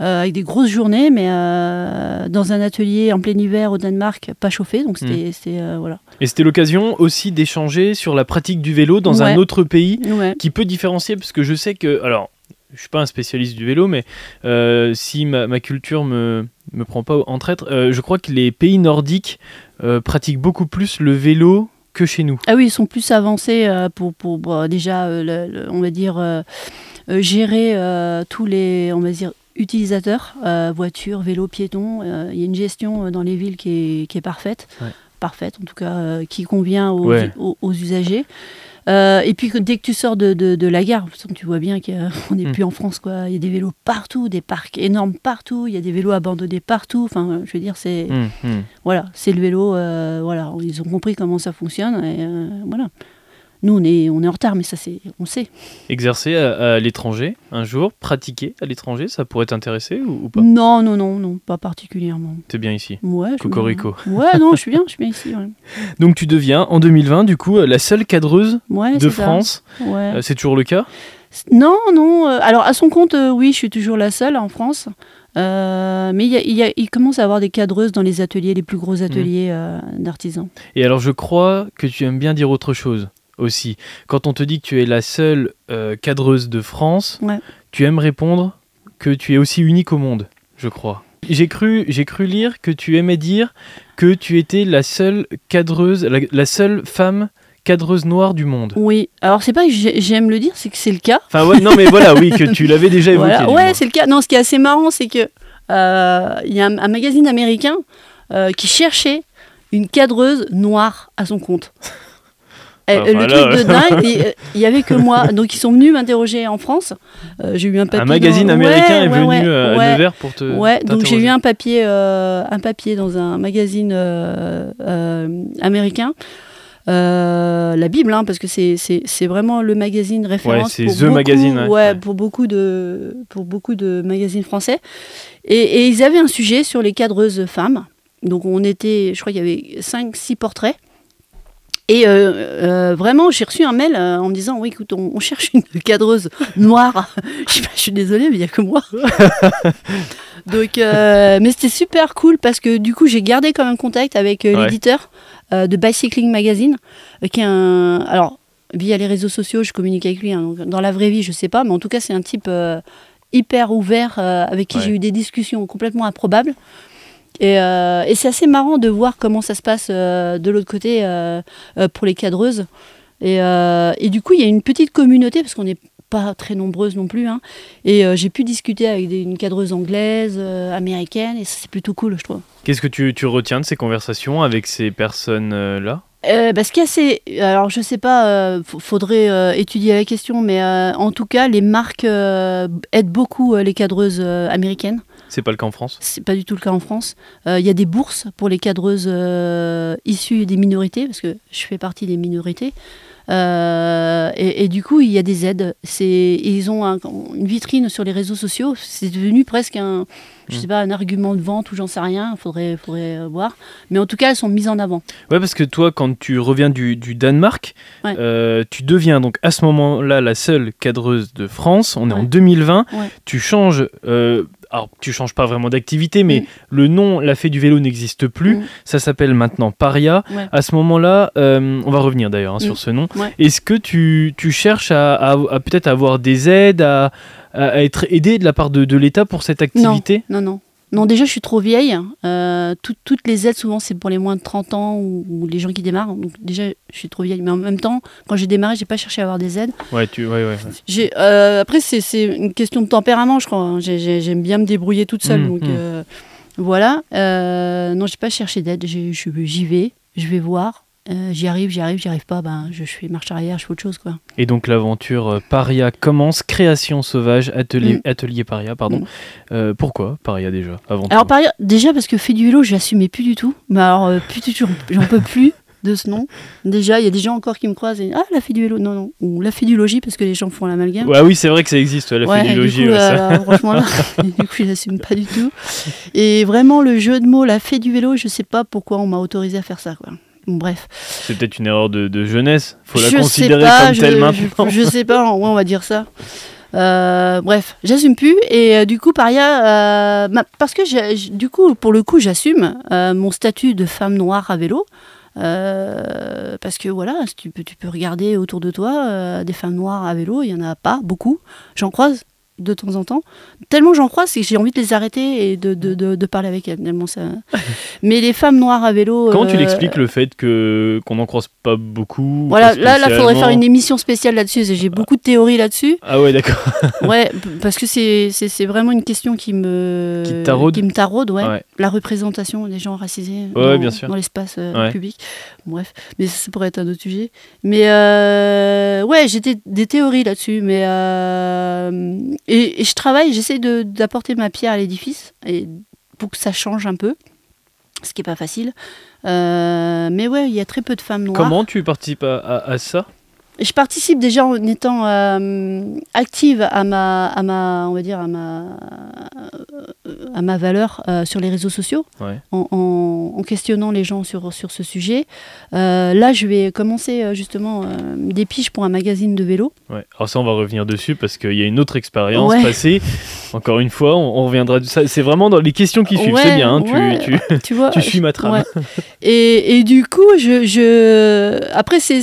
Euh, avec des grosses journées, mais euh, dans un atelier en plein hiver au Danemark, pas chauffé, donc c'était, c'était, euh, voilà. Et c'était l'occasion aussi d'échanger sur la pratique du vélo dans un autre pays Ouais. qui peut différencier, parce que je sais que. Alors, je suis pas un spécialiste du vélo, mais euh, si ma, ma culture me, me prend pas en traître, euh, je crois que les pays nordiques euh, pratiquent beaucoup plus le vélo que chez nous. Ah oui, ils sont plus avancés pour, pour, bon, déjà, le- le- on va dire, gérer tous les, on va dire, utilisateurs, euh, voitures, vélos, piétons. Euh, Il y a une gestion euh, dans les villes qui est, qui est parfaite, Ouais. parfaite en tout cas, euh, qui convient aux, Ouais. aux- aux usagers. Et puis dès que tu sors de, de- de la gare, tu vois bien qu'on n'est Mm. plus en France. Quoi. Il y a des vélos partout, des parcs énormes partout, il y a des vélos abandonnés partout. Enfin, je veux dire, c'est Hum, hum. voilà, c'est le vélo. voilà, ils ont compris comment ça fonctionne. Et voilà. Nous, on est, on est en retard, mais ça, c'est, on sait. Exercer à, à l'étranger un jour, pratiquer à l'étranger, ça pourrait t'intéresser ou, ou pas? Non, non, non, non, pas particulièrement. T'es bien ici. Ouais, Cocorico. bien. Ouais, non, je suis bien, je suis bien ici. Ouais, Donc tu deviens en 2020 du coup la seule cadreuse Ouais, de. France. Ouais. Euh, c'est toujours le cas? Non, non. euh, alors, à son compte, euh, oui, je suis toujours la seule en France. Euh, mais il, y a- il y a- il commence à avoir des cadreuses dans les ateliers, les plus gros ateliers euh, d'artisans. Et alors je crois que tu aimes bien dire autre chose aussi. Quand on te dit que tu es la seule euh, cadreuse de France, Ouais. tu aimes répondre que tu es aussi unique au monde, je crois. J'ai cru, j'ai cru lire que tu aimais dire que tu étais la seule cadreuse, la, la seule femme cadreuse noire du monde. Oui, alors c'est pas que j'ai- j'aime le dire, c'est que c'est le cas. Enfin ouais, non mais voilà, oui, que tu l'avais déjà évoqué. Voilà. Ouais, c'est le cas. Non, ce qui est assez marrant, c'est que euh, il y a un, un magazine américain euh, qui cherchait une cadreuse noire à son compte. Euh, enfin, le là, truc de dingue, euh, il y avait que moi. Donc ils sont venus m'interroger en France. Euh, j'ai eu un papier. Un magazine dans- américain Ouais, est ouais, venu ouais, euh, à ouais. Nevers pour te. Ouais, donc j'ai eu un papier, euh, un papier dans un magazine euh, euh, américain. Euh, la Bible, hein, parce que c'est- vraiment le magazine référence. c'est pour the beaucoup- magazine, pour beaucoup de pour beaucoup de magazines français. Et, et ils avaient un sujet sur les cadreuses femmes. Donc on était, je crois qu'il y avait 5-6 portraits. Et euh, euh, vraiment, j'ai reçu un mail euh, en me disant Oui, écoute, on, on cherche une cadreuse noire. je, suis désolée, mais il n'y a que moi. Donc, mais c'était super cool parce que du coup, j'ai gardé quand même contact avec Ouais. l'éditeur de Bicycling Magazine, qui est un. Alors, via les réseaux sociaux, je communique avec lui. hein, dans la vraie vie, je sais pas, mais en tout cas, c'est un type hyper ouverts, euh, avec qui Ouais. j'ai eu des discussions complètement improbables. Et, euh, et c'est assez marrant de voir comment ça se passe euh, de l'autre côté euh, pour les cadreuses. Et, et du coup, il y a une petite communauté, parce qu'on n'est pas très nombreuses non plus. hein. Et j'ai pu discuter avec des- une cadreuse anglaise, américaine, et ça, c'est plutôt cool, je trouve. Qu'est-ce que tu, tu retiens de ces conversations avec ces personnes-là? Euh, bah, ce qui est assez. Alors, je sais pas, euh, faudrait euh, étudier la question, mais en tout cas, les marques aident beaucoup les cadreuses américaines. C'est pas le cas en France C'est pas du tout le cas en France. Euh, Il y a des bourses pour les cadreuses euh, issues des minorités, parce que je fais partie des minorités. Euh, et, et du coup, il y a des aides. C'est, ils ont un- une vitrine sur les réseaux sociaux. C'est devenu presque un, je Mm. sais pas, un argument de vente ou j'en sais rien. Faudrait, faudrait euh, voir. Mais en tout cas, elles sont mises en avant. Ouais, parce que toi, quand tu reviens du, du Danemark, Ouais. euh, tu deviens donc à ce moment-là la seule cadreuse de France. On est en Ouais. 2020. Ouais. Tu changes. euh, alors, tu changes pas vraiment d'activité, mais Mm. le nom, la fée du vélo n'existe plus. Mm. Ça s'appelle maintenant Paria. Ouais. À ce moment-là, euh, on va revenir d'ailleurs hein, sur Mm. ce nom. Ouais. Est-ce que tu, tu cherches à, à- à peut-être avoir des aides, à, à- à être aidé de la part de, de l'État pour cette activité? Non, non. Non, déjà, je suis trop vieille. Euh, tout- toutes les aides, souvent, c'est pour les moins de 30 ans ou, ou les gens qui démarrent. Donc, déjà, je suis trop vieille. Mais en même temps, quand j'ai démarré, j'ai pas cherché à avoir des aides. Ouais, tu, ouais, ouais, euh, après, c'est, c'est une question de tempérament, je crois. J'ai- j'ai- j'aime bien me débrouiller toute seule. Mm, donc, mm. euh, voilà. Non, j'ai pas cherché d'aide. J'y vais, je vais voir. Euh, j'y arrive, j'y arrive, j'y arrive pas. Ben, je, je fais marche arrière, je fais autre chose, quoi. Et donc l'aventure euh, Paria commence, création sauvage, atelier, Mm. atelier Paria, pardon. Mm. Euh, pourquoi Paria déjà avant Alors, tout par ailleurs, déjà, parce que fait du vélo, je l'assumais plus du tout. Mais alors, euh, plus du tout, j'en peux plus de ce nom. Déjà, il y a des gens encore qui me croisent et Ah, la fille du vélo, non, non. Ou la fille du logis, parce que les gens font l'amalgame. Ouais, oui, c'est vrai que ça existe, la Ouais, fée du logis. coup, ouais, ça. euh, alors, franchement, là, du coup, je l'assume pas du tout. Et vraiment, le jeu de mots, la fée du vélo, je sais pas pourquoi on m'a autorisé à faire ça, quoi. Bref. C'est peut-être une erreur de, de jeunesse. Faut la je considérer sais pas, comme je, telle je- maintenant. Je, sais pas, on va dire ça. Euh, bref, j'assume plus et euh, du coup Paria, euh, parce que j'- du coup pour le coup j'assume mon statut de femme noire à vélo, parce que voilà, tu peux, tu peux regarder autour de toi des femmes noires à vélo, il y en a pas beaucoup, j'en croise de temps en temps. Tellement j'en croise, c'est que j'ai envie de les arrêter et de, de, de, de parler avec elles. tellement ça... Mais les femmes noires à vélo. Comment tu euh, l'expliques le fait que qu'on n'en croise pas beaucoup Voilà, là, là, faudrait faire une émission spéciale là-dessus. J'ai beaucoup de théories là-dessus. Ah ouais, d'accord. Ouais, parce que c'est vraiment une question qui me Qui taraude qui me taraude, ouais. Ouais. La représentation des gens racisés Ouais, dans, bien sûr. dans l'espace euh, Ouais. public. Bref, mais ça, ça pourrait être un autre sujet. Mais euh, ouais, j'ai des, des théories là-dessus, mais euh, et, je travaille, j'essaie d'apporter ma pierre à l'édifice et pour que ça change un peu, ce qui est pas facile. Euh, mais ouais, il y a très peu de femmes noires. Comment tu participes à ça? Je participe déjà en étant euh, active à ma, à ma, on va dire à ma, à ma valeur euh, sur les réseaux sociaux, Ouais. en, en- en questionnant les gens sur, sur ce sujet. Euh, là, je vais commencer euh, justement euh, des piges pour un magazine de vélo. Ouais. Alors ça, on va revenir dessus parce qu'il y a une autre expérience Ouais. passée. Encore une fois, on, on reviendra de ça. C'est vraiment dans les questions qui suivent. C'est bien. hein, tu- tu, Tu vois tu suis ma trame. Et, et du coup, je, je... après, c'est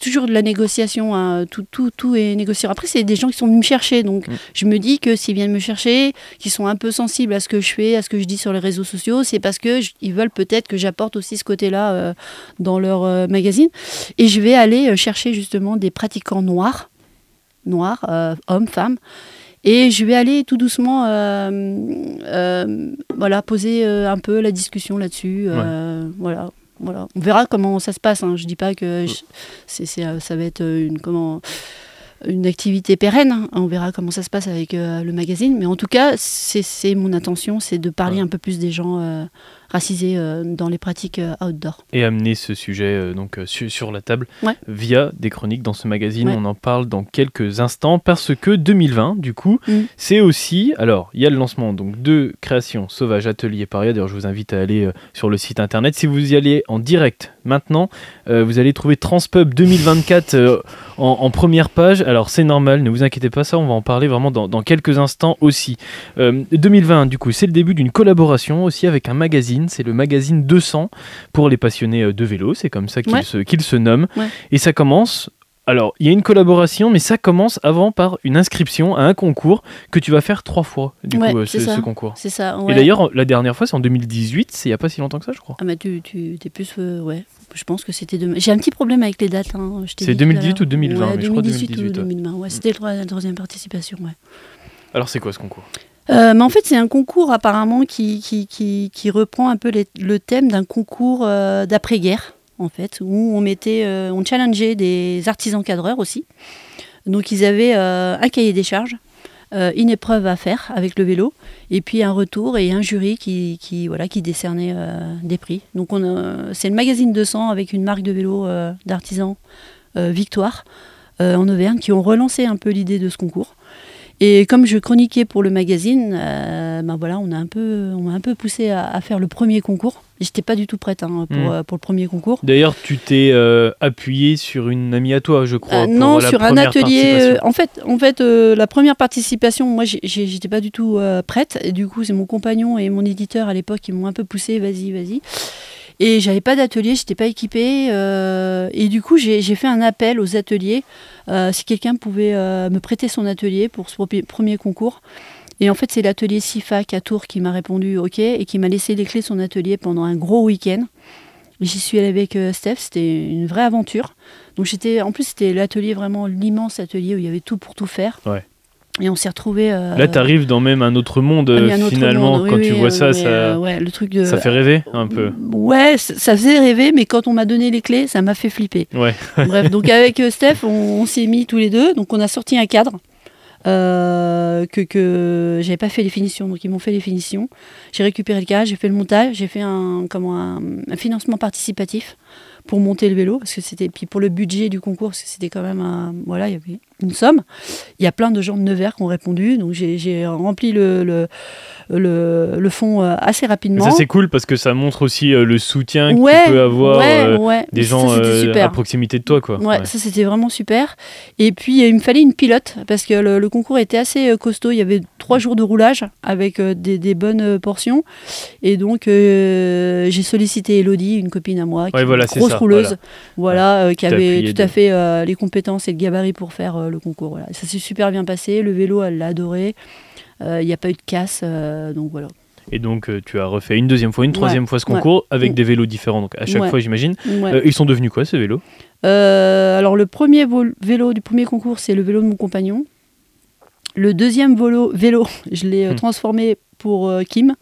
toujours de la négociation. hein. Tout, tout, tout est négocié. Après, c'est des gens qui sont venus me chercher. Donc, Mm. je me dis que s'ils viennent me chercher, qu'ils sont un peu sensibles à ce que je fais, à ce que je dis sur les réseaux sociaux, c'est parce que je- ils veulent peut-être que j'apporte aussi ce côté-là euh, dans leur euh, magazine. Et je vais aller euh, chercher justement des pratiquants noirs, noirs, euh, hommes, femmes. Et je vais aller tout doucement voilà, poser un peu la discussion là-dessus. voilà, voilà. On verra comment ça se passe. Hein. Je dis pas que je- c'est, euh, ça va être euh, une, comment, une activité pérenne. hein. On verra comment ça se passe avec euh, le magazine. Mais en tout cas, c'est, c'est mon intention, c'est de parler Ouais. un peu plus des gens euh, racisés euh, dans les pratiques euh, outdoor. Et amener ce sujet euh, donc su- sur la table Ouais. via des chroniques dans ce magazine. Ouais. On en parle dans quelques instants parce que 2020, du coup, Mm. c'est aussi. Alors, il y a le lancement donc de création Sauvage Atelier Paria. D'ailleurs, je vous invite à aller sur le site internet. Si vous y allez en direct maintenant, euh, vous allez trouver Transpub 2024 euh, en, en première page. Alors, c'est normal, ne vous inquiétez pas, ça, on va en parler vraiment dans, dans quelques instants aussi. Euh, 2020, du coup, c'est le début d'une collaboration aussi avec un magazine. C'est le magazine 200 pour les passionnés euh, de vélo. C'est comme ça qu'il Ouais. se, qu'il se nomme. Ouais. Et ça commence Alors, il y a une collaboration, mais ça commence avant par une inscription à un concours que tu vas faire trois fois, du Ouais, coup, euh, ce, ça. ce concours. C'est ça. Et d'ailleurs, la dernière fois, c'est en 2018, c'est il n'y a pas si longtemps que ça, je crois. Ah, mais tu, tu es plus. euh, ouais. Je pense que c'était. de- J'ai un petit problème avec les dates. hein, C'est dit tout à 2018 l'heure. ou 2020, Ouais, mais je crois 2018 2018, ou ouais. 2020. Ouais, c'était la troisième participation. Ouais. Alors, c'est quoi ce concours? Euh, mais en fait, c'est un concours apparemment qui, reprend un peu le thème d'un concours euh, d'après-guerre, en fait, où on mettait, euh, on challengeait des artisans cadreurs aussi. Donc, ils avaient un cahier des charges, une épreuve à faire avec le vélo, et puis un retour et un jury qui, qui, voilà, qui décernait des prix. Donc, c'est le magazine 200 avec une marque de vélo d'artisans Victoire en Auvergne qui ont relancé un peu l'idée de ce concours. Et comme je chroniquais pour le magazine, euh, ben voilà, on a un peu, on m'a un peu poussé à, à faire le premier concours. J'étais pas du tout prête hein, pour, Mm. euh, pour le premier concours. D'ailleurs, tu t'es euh, appuyé sur une amie à toi, je crois. Euh, pour non, la sur un atelier. participation. en fait, en fait la première participation, moi, j'étais pas du tout prête. Et du coup, c'est mon compagnon et mon éditeur à l'époque qui m'ont un peu poussé. Vas-y, vas-y. Et j'avais pas d'atelier, j'étais pas équipée. euh, et du coup, j'ai fait un appel aux ateliers euh, si quelqu'un pouvait euh, me prêter son atelier pour ce premier concours. Et en fait, c'est l'atelier SIFAC à Tours qui m'a répondu OK et qui m'a laissé les clés de son atelier pendant un gros week-end. J'y suis allée avec Steph, c'était une vraie aventure. Donc j'étais, en plus c'était l'atelier vraiment l'immense atelier où il y avait tout pour tout faire. Et on s'est retrouvés. euh, Là, tu arrives dans même un autre monde, ah, un euh, autre finalement, monde, oui, quand oui, tu vois ça, euh, ouais, le truc de. ça fait rêver un peu. Ouais, ça faisait rêver, mais quand on m'a donné les clés, ça m'a fait flipper. Ouais. Bref, donc avec euh, Steph, on, on s'est mis tous les deux. Donc on a sorti un cadre que, que j'avais pas fait les finitions, donc ils m'ont fait les finitions. J'ai récupéré le cadre, j'ai fait le montage, j'ai fait un, comment, un, un financement participatif pour monter le vélo, parce que c'était puis pour le budget du concours, parce que c'était quand même un, voilà, il y avait une somme. Il y a plein de gens de Nevers qui ont répondu, donc j'ai rempli le, le, le, le fond euh, assez Mais rapidement. ça, c'est cool parce que ça montre aussi euh, le soutien que ouais, tu peux avoir ouais, euh, ouais. des gens euh, à proximité de toi, quoi. Ouais, ça c'était vraiment super. Et puis il me fallait une pilote parce que le, concours était assez costaud. Il y avait trois jours de roulage avec des, des bonnes portions. Et donc euh, j'ai sollicité Elodie, une copine à moi, qui est voilà, grosse ça, rouleuse, voilà, qui t'as avait tout à fait les compétences et le gabarit pour faire le concours. Voilà. Ça s'est super bien passé. Le vélo, elle l'a adoré. Euh, Il n'y a pas eu de casse, euh, donc voilà. Et donc, euh, tu as refait une deuxième fois, une troisième fois ce ouais. concours avec Mm. des vélos différents. Donc, à chaque Ouais. fois, j'imagine. Ils sont devenus quoi, ces vélos? Alors le premier vélo du premier concours, c'est le vélo de mon compagnon. Le deuxième vélo, vélo je l'ai Hmm. transformé pour Kim.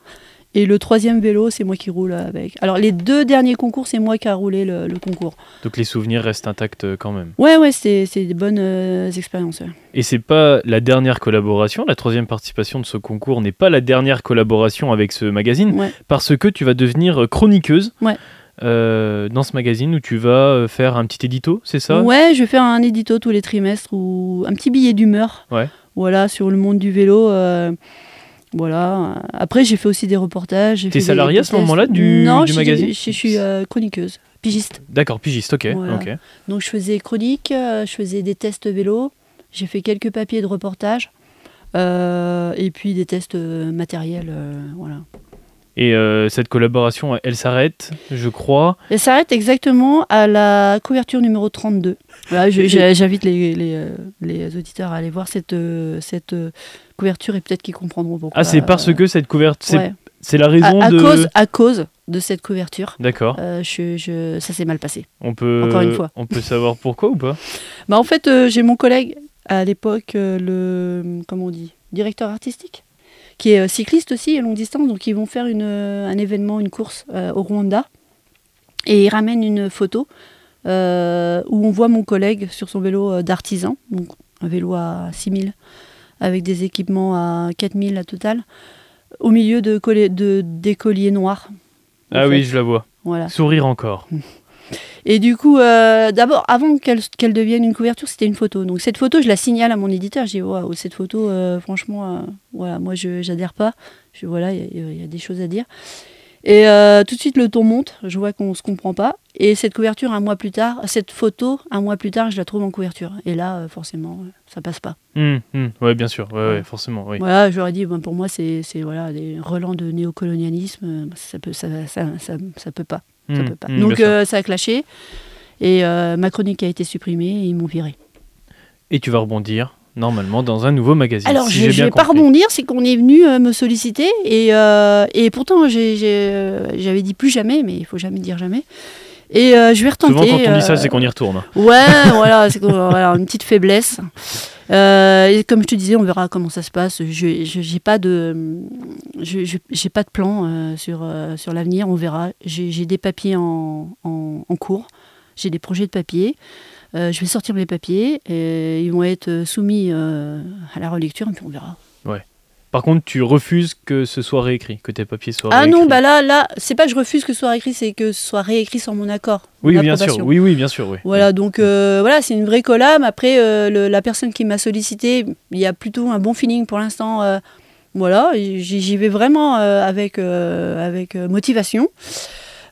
Et le troisième vélo, c'est moi qui roule avec. Alors les deux derniers concours, c'est moi qui a roulé le, le concours. Donc, les souvenirs restent intacts euh, quand même. Ouais, ouais, c'est des bonnes euh, expériences. ouais. Et c'est pas la dernière collaboration, la troisième participation de ce concours n'est pas la dernière collaboration avec ce magazine, Ouais. parce que tu vas devenir chroniqueuse Ouais. euh, dans ce magazine où tu vas faire un petit édito, c'est ça? Ouais, je vais faire un édito tous les trimestres ou un petit billet d'humeur. Ouais. Voilà, sur le monde du vélo. euh, voilà. Après, j'ai fait aussi des reportages. T'es salariée à ce moment-là du- non, du je suis- magazine je, suis euh, chroniqueuse, pigiste. D'accord, pigiste, ok. Voilà. ok. Donc, je faisais chronique, euh, je faisais des tests vélo, j'ai fait quelques papiers de reportage. euh, et puis des tests matériels, euh, voilà. Et cette collaboration, elle s'arrête, je crois. Elle s'arrête exactement à la couverture numéro 32. Voilà, J'invite les, les, les auditeurs à aller voir cette, cette couverture et peut-être qu'ils comprendront pourquoi. Ah, c'est parce que cette couverture. C'est Ouais. c'est la À, raison à de. cause, à cause de cette couverture, D'accord. euh, je, je- ça s'est mal passé. On peut. Encore une fois. On peut savoir pourquoi ou pas? Bah, en fait, euh, j'ai mon collègue à l'époque, euh, le comment on dit, directeur artistique, qui est cycliste aussi à longue distance. Donc ils vont faire une, un événement, une course au Rwanda, et il ramène une photo où on voit mon collègue sur son vélo d'artisan, donc un vélo à 6000 avec des équipements à 4000 à total, au milieu de, d'écoliers noirs. Ah fait. oui, je la vois. Voilà. Sourire encore. Et du coup, euh, d'abord, avant qu'elle devienne une couverture, c'était une photo. Donc cette photo, je la signale à mon éditeur. Je dis, waouh, cette photo, euh, franchement, euh, voilà, moi, je j'adhère pas. Je, voilà, il y, a- il y a des choses à dire. Et euh, tout de suite, le ton monte. Je vois qu'on se comprend pas. Et cette couverture, un mois plus tard, cette photo, un mois plus tard, je la trouve en couverture. Et là, euh, forcément, euh, ça passe pas. Hum, hum, Ouais, bien sûr. Ouais, ouais, Ouais. forcément. Oui. Voilà, j'aurais dit, ben, pour moi, c'est voilà, des relents de néocolonialisme. euh, Ça peut, ça, ça, ça, ça peut pas. ça Hum, peut pas. hum, Donc euh, ça a clashé. Et ma chronique a été supprimée et ils m'ont viré. Et tu vas rebondir normalement dans un nouveau magazine. Alors, si je ne vais pas rebondir, c'est qu'on est venu euh, me solliciter. Et, euh, et pourtant, euh, j'avais dit plus jamais, mais il faut jamais dire jamais. Et euh, je vais retenter. Souvent, quand on dit ça, c'est qu'on y retourne. Ouais, voilà, c'est voilà, une petite faiblesse. Et comme je te disais, on verra comment ça se passe. Je j'ai pas de, j'ai pas de plan sur sur l'avenir. On verra. J'ai j'ai des papiers en, en, en cours. J'ai des projets de papier. Euh, je vais sortir mes papiers et ils vont être soumis euh, à la relecture et puis on verra. Par contre, tu refuses que ce soit réécrit, que tes papiers soient Ah réécrits. non, bah là, là, c'est pas que je refuse que ce soit écrit, c'est que ce soit réécrit sans mon accord. Oui, mon bien sûr. Oui, oui, bien sûr. Oui. Voilà, donc euh, voilà, c'est une vraie collab. Après, euh, le- la personne qui m'a sollicité, il y a plutôt un bon feeling pour l'instant. euh, voilà, j'y vais vraiment euh, avec, euh, avec euh, motivation.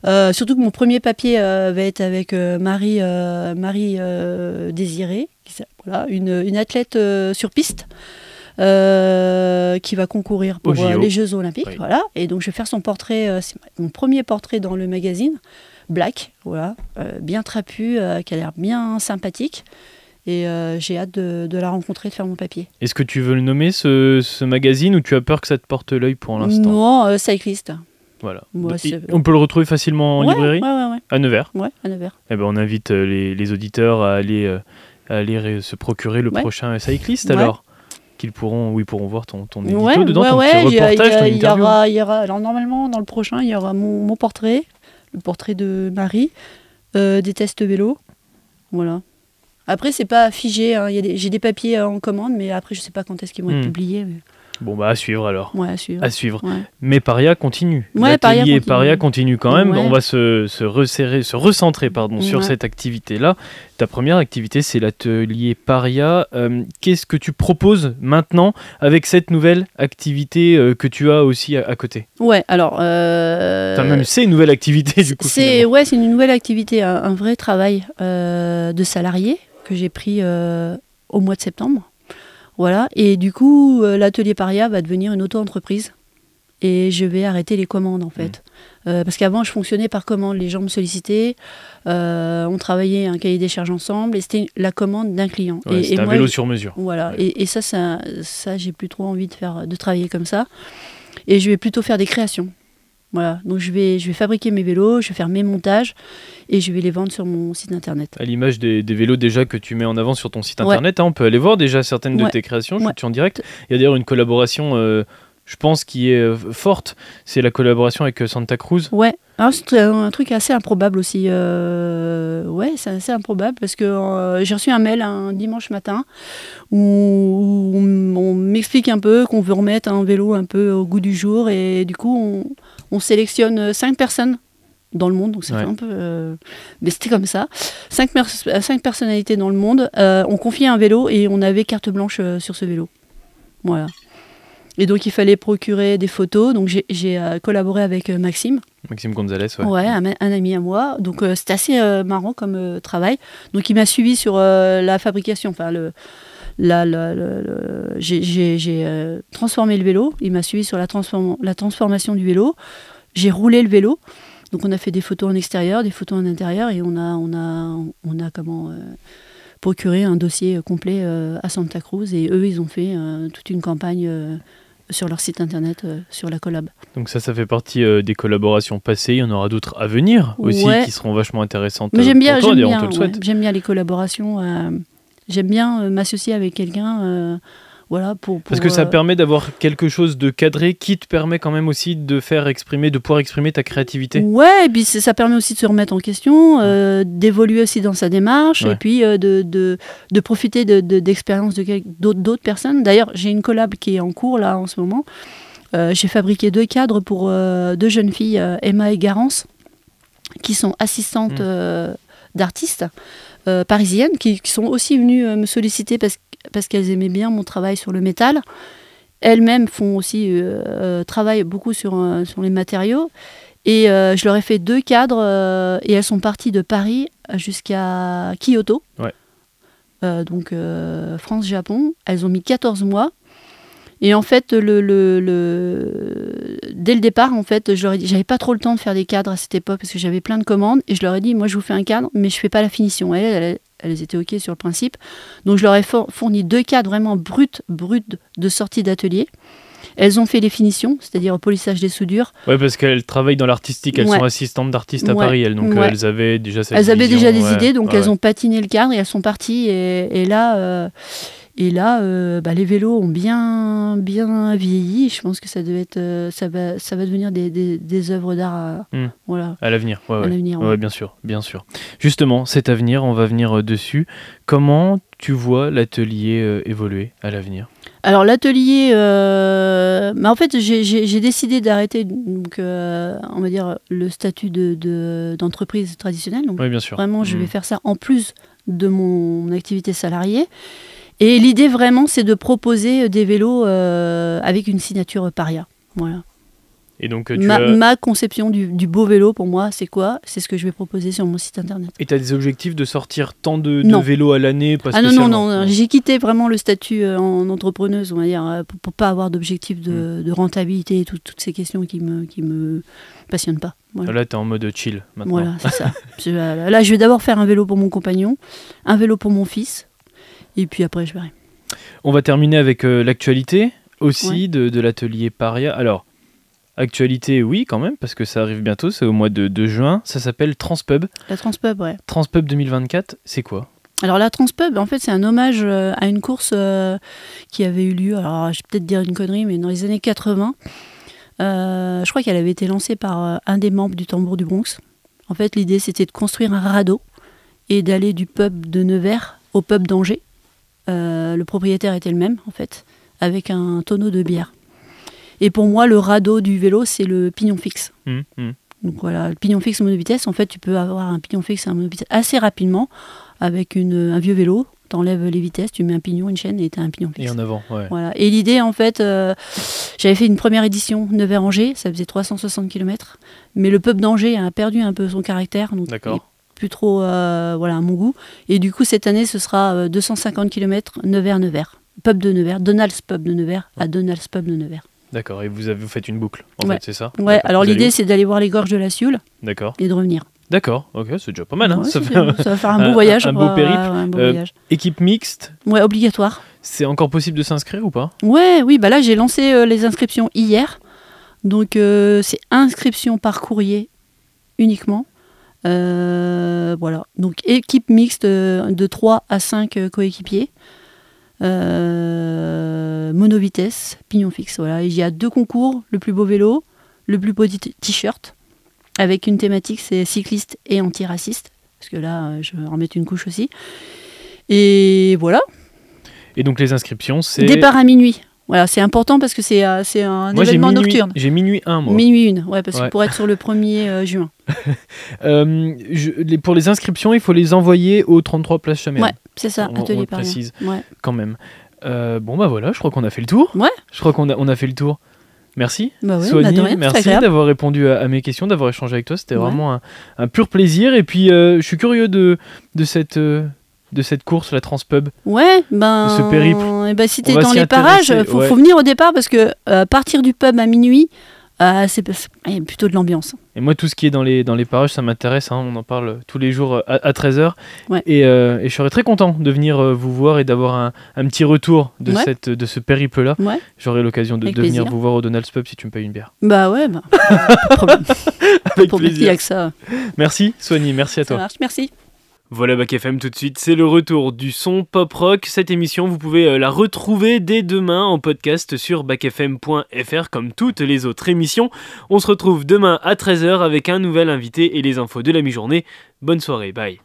Euh, surtout que mon premier papier euh, va être avec euh, Marie, Marie Désirée, qui voilà, une, une athlète sur piste. euh, qui va concourir pour euh, les Jeux Olympiques, Oui. voilà. Et donc je vais faire son portrait, euh, c'est mon premier portrait dans le magazine, Black, voilà, bien trapu, qui a l'air bien sympathique. Et j'ai hâte de, de la rencontrer, de faire mon papier. Est-ce que tu veux le nommer, ce, ce magazine, ou tu as peur que ça te porte l'œil pour l'instant? Non, euh, cycliste. Voilà. On peut le retrouver facilement en ouais, librairie Ouais, À Nevers ouais, à Nevers. Eh ben, on invite euh, les, les auditeurs à aller, euh, à aller se procurer le prochain cycliste alors qu'ils pourront, oui, pourront voir ton, ton édito Ouais, dedans, ouais, ton ouais, petit il y a- il y, reportage, ton y aura, y aura. Alors normalement, dans le prochain, il y aura mon, mon portrait, le portrait de Marie, euh, des tests vélo, voilà. Après, c'est pas figé. hein, J'ai des papiers en commande, mais après, je sais pas quand est-ce qu'ils vont Hmm. être publiés. mais- Bon, bah à suivre alors. Ouais, à suivre. À suivre. Ouais. Mais Paria continue. Ouais, Paria L'atelier continue. Paria continue quand même. Ouais. On va se, se resserrer, se recentrer pardon, sur cette activité-là. Ta première activité, c'est l'atelier Paria. Euh, Qu'est-ce que tu proposes maintenant avec cette nouvelle activité euh, que tu as aussi à, à côté? Ouais, alors. euh, Enfin, même c'est une nouvelle activité du coup. C'est ouais, c'est une nouvelle activité, un, un vrai travail euh, de salarié que j'ai pris au mois de septembre. Voilà, et du coup, euh, l'atelier Paria va devenir une auto-entreprise. Et je vais arrêter les commandes en fait. Euh, parce qu'avant, je fonctionnais par commande. Les gens me sollicitaient, euh, on travaillait un cahier des charges ensemble et c'était la commande d'un client. Ouais, et, c'est et un moi, vélo sur mesure. voilà, Ouais. et, et ça, ça, ça j'ai plus trop envie de faire, de travailler comme ça. Et je vais plutôt faire des créations. Voilà, donc je vais, je vais fabriquer mes vélos, je vais faire mes montages et je vais les vendre sur mon site internet. À l'image des, des vélos déjà que tu mets en avant sur ton site Ouais. internet, hein, on peut aller voir déjà certaines de tes créations. Je Ouais. suis en direct. Il y a d'ailleurs une collaboration, euh, je pense, qui est euh, forte. C'est la collaboration avec euh, Santa Cruz. Ouais, Alors, c'est un, un truc assez improbable aussi. euh, ouais, c'est assez improbable parce que euh, j'ai reçu un mail un dimanche matin où, où on, on m'explique un peu qu'on veut remettre un vélo un peu au goût du jour et du coup on, on sélectionne cinq personnes dans le monde, donc ça Ouais. fait un peu. euh, mais c'était comme ça. Cinq, euh, cinq personnalités dans le monde. euh, on confiait un vélo et on avait carte blanche euh, sur ce vélo. Voilà. Et donc il fallait procurer des photos. Donc j'ai- euh, collaboré avec euh, Maxime. Maxime Gonzalez. Ouais. Ouais, un, un ami à moi. Donc euh, c'était assez euh, marrant comme euh, travail. Donc il m'a suivi sur euh, la fabrication, enfin le. Le- j'ai euh, transformé le vélo. Il m'a suivi sur la, transform- la transformation du vélo. J'ai roulé le vélo. Donc on a fait des photos en extérieur, des photos en intérieur et on a, on a, on a comment euh, procuré un dossier euh, complet euh, à Santa Cruz et eux ils ont fait euh, toute une campagne sur leur site internet sur la collab. Donc ça, ça fait partie des collaborations passées. Il y en aura d'autres à venir aussi Ouais. qui seront vachement intéressantes. Mais j'aime bien, j'aime bien, on te le ouais, bien les collaborations. J'aime bien euh, m'associer avec quelqu'un, euh, voilà, pour, Parce que ça euh, permet d'avoir quelque chose de cadré qui te permet quand même aussi de faire exprimer, de pouvoir exprimer ta créativité. Ouais, et puis ça permet aussi de se remettre en question, euh, d'évoluer aussi dans sa démarche, Ouais. et puis euh, de, de, de profiter de- de- d'expériences de, d'autres, d'autres personnes. D'ailleurs, j'ai une collab qui est en cours là en ce moment. J'ai fabriqué deux cadres pour deux jeunes filles, Emma et Garance, qui sont assistantes Mm. euh, d'artistes euh, parisiennes, qui, qui sont aussi venues euh, me solliciter parce, parce qu'elles aimaient bien mon travail sur le métal. Elles-mêmes font aussi euh, travaillent beaucoup sur, sur les matériaux. Et euh, je leur ai fait deux cadres euh, et elles sont parties de Paris jusqu'à Kyoto. Ouais. Euh, donc France-Japon. Elles ont mis 14 mois. Et en fait, le, le- le- dès le départ, en fait, je leur ai dit, j'avais pas trop le temps de faire des cadres à cette époque parce que j'avais plein de commandes. Et je leur ai dit, moi, je vous fais un cadre, mais je fais pas la finition. Elles, elles, elles étaient OK sur le principe. Donc, je leur ai fourni deux cadres vraiment bruts, bruts de sortie d'atelier. Elles ont fait les finitions, c'est-à-dire au polissage des soudures. Ouais, parce qu'elles travaillent dans l'artistique, elles Ouais. sont assistantes d'artistes à Ouais. Paris, elles. Donc euh, Ouais. elles avaient déjà cette elles avaient déjà des idées, donc elles ont patiné le cadre et elles sont parties. Et, et là, euh, et là euh, bah, les vélos ont bien, bien vieilli. Je pense que ça, devait être, euh, ça, va, ça va devenir des, des, des œuvres d'art à, Hmm. voilà, À l'avenir, ouais, à ouais. l'avenir. Ouais, ouais. bien sûr, bien sûr. Justement, cet avenir, on va venir euh, dessus. Comment tu vois l'atelier euh, évoluer à l'avenir? Alors l'atelier, euh, bah, en fait j'ai- décidé d'arrêter donc euh, on va dire le statut de de- d'entreprise traditionnelle. Donc Oui, bien sûr. vraiment je vais faire ça en plus de mon activité salariée. Et l'idée vraiment c'est de proposer des vélos euh, avec une signature paria. Voilà. Et donc, euh, tu Ma, as... ma conception du, du beau vélo pour moi c'est quoi? C'est ce que je vais proposer sur mon site internet. Et t'as des objectifs de sortir tant de, vélos à l'année Ah non, non, non, j'ai quitté vraiment le statut euh, en entrepreneuse, on va dire, euh, pour, pour pas avoir d'objectif de, de rentabilité et tout- toutes ces questions qui me, qui me passionnent pas. Voilà, Là, t'es en mode chill maintenant. Voilà, c'est ça. Euh, là, je vais d'abord faire un vélo pour mon compagnon, un vélo pour mon fils, et puis après, je verrai. On va terminer avec euh, l'actualité aussi de, de l'atelier Paria. Alors, actualité, oui, quand même, parce que ça arrive bientôt, c'est au mois de, de juin. Ça s'appelle Transpub. La Transpub, ouais. Transpub 2024, c'est quoi? Alors la Transpub, en fait, c'est un hommage euh, à une course euh, qui avait eu lieu, alors je vais peut-être dire une connerie, mais dans les années 80. Euh, je crois qu'elle avait été lancée par un des membres du Tambour du Bronx. En fait, l'idée, c'était de construire un radeau et d'aller du pub de Nevers au pub d'Angers. Euh, le propriétaire était le même, en fait, avec un tonneau de bière. Et pour moi, le radeau du vélo, c'est le pignon fixe. Hum, hum. Donc voilà, le pignon fixe monovitesse, en fait, tu peux avoir un pignon fixe et un monovitesse assez rapidement avec une, un vieux vélo. Tu enlèves les vitesses, tu mets un pignon, une chaîne et tu as un pignon fixe. Et en avant, ouais. Voilà. Et l'idée, en fait, euh, j'avais fait une première édition Nevers-Angers, ça faisait 360 km. Mais le pub d'Angers a perdu un peu son caractère, donc D'accord. Plus trop euh, voilà, à mon goût. Et du coup, cette année, ce sera euh, 250 km Nevers-Nevers. Pub de Nevers, Donald's Pub de Nevers à Donald's Pub de Nevers. D'accord. Et vous, avez, vous faites une boucle, en Ouais. fait, c'est ça Ouais, alors l'idée, c'est d'aller voir les gorges de la Sioule D'accord. et de revenir. D'accord, ok, c'est déjà pas mal. Hein Ouais, ça c'est- fait- ça va faire un beau voyage. un beau périple. un beau Euh, voyage. Équipe mixte, Ouais, obligatoire. c'est encore possible de s'inscrire ou pas? Ouais, oui, bah là j'ai lancé euh, les inscriptions hier. Donc c'est inscription par courrier uniquement. Euh, voilà. Donc équipe mixte euh, de 3 à 5 euh, coéquipiers. Euh, monovitesse, pignon fixe. Voilà. Il y a deux concours, le plus beau vélo, le plus beau t-shirt, avec une thématique, c'est cycliste et antiraciste. Parce que là, je vais en remettre une couche aussi. Et voilà. Et donc les inscriptions, c'est. Départ à minuit. Voilà, c'est important parce que c'est euh, un Moi événement minuit, nocturne. j'ai minuit 1 moi. Minuit une, ouais, parce Ouais. que pour être sur le 1er euh, juin. Euh, je- les- pour les inscriptions, il faut les envoyer au 33 Place Chamel. Ouais, c'est ça, On- on atelier le Paris. précise. Ouais. Quand même. Euh, bon bah voilà, je crois qu'on a fait le tour. Ouais. Je crois qu'on a, on a fait le tour. Merci. Bah Soigny, rien, merci d'avoir répondu à, à mes questions, d'avoir échangé avec toi. C'était Ouais. vraiment un, un pur plaisir. Et puis, euh, je suis curieux de, de, cette, euh, de cette course, la Transpub. Ouais, ben. ce périple. eh ben, si t'es dans les parages, faut, ouais. faut venir au départ parce que euh, partir du pub à minuit, euh, c'est a plutôt de l'ambiance. Et moi, tout ce qui est dans les, dans les parages, ça m'intéresse. hein. On en parle tous les jours euh, à, 13h. Ouais. Et, euh, et je serais très content de venir vous voir et d'avoir un, un petit retour de, Ouais. cette, de ce périple-là. Ouais. J'aurai l'occasion de, de venir plaisir. vous voir au Donald's Pub si tu me payes une bière. Bah ouais, bah, pas de problème. Avec Pour il y a que ça. Merci, Soigny. Merci à Ça toi. marche, merci. Voilà Bac FM tout de suite, c'est le retour du son pop rock. Cette émission, vous pouvez euh, la retrouver dès demain en podcast sur bacfm.fr comme toutes les autres émissions. On se retrouve demain à 13h avec un nouvel invité et les infos de la mi-journée. Bonne soirée, bye.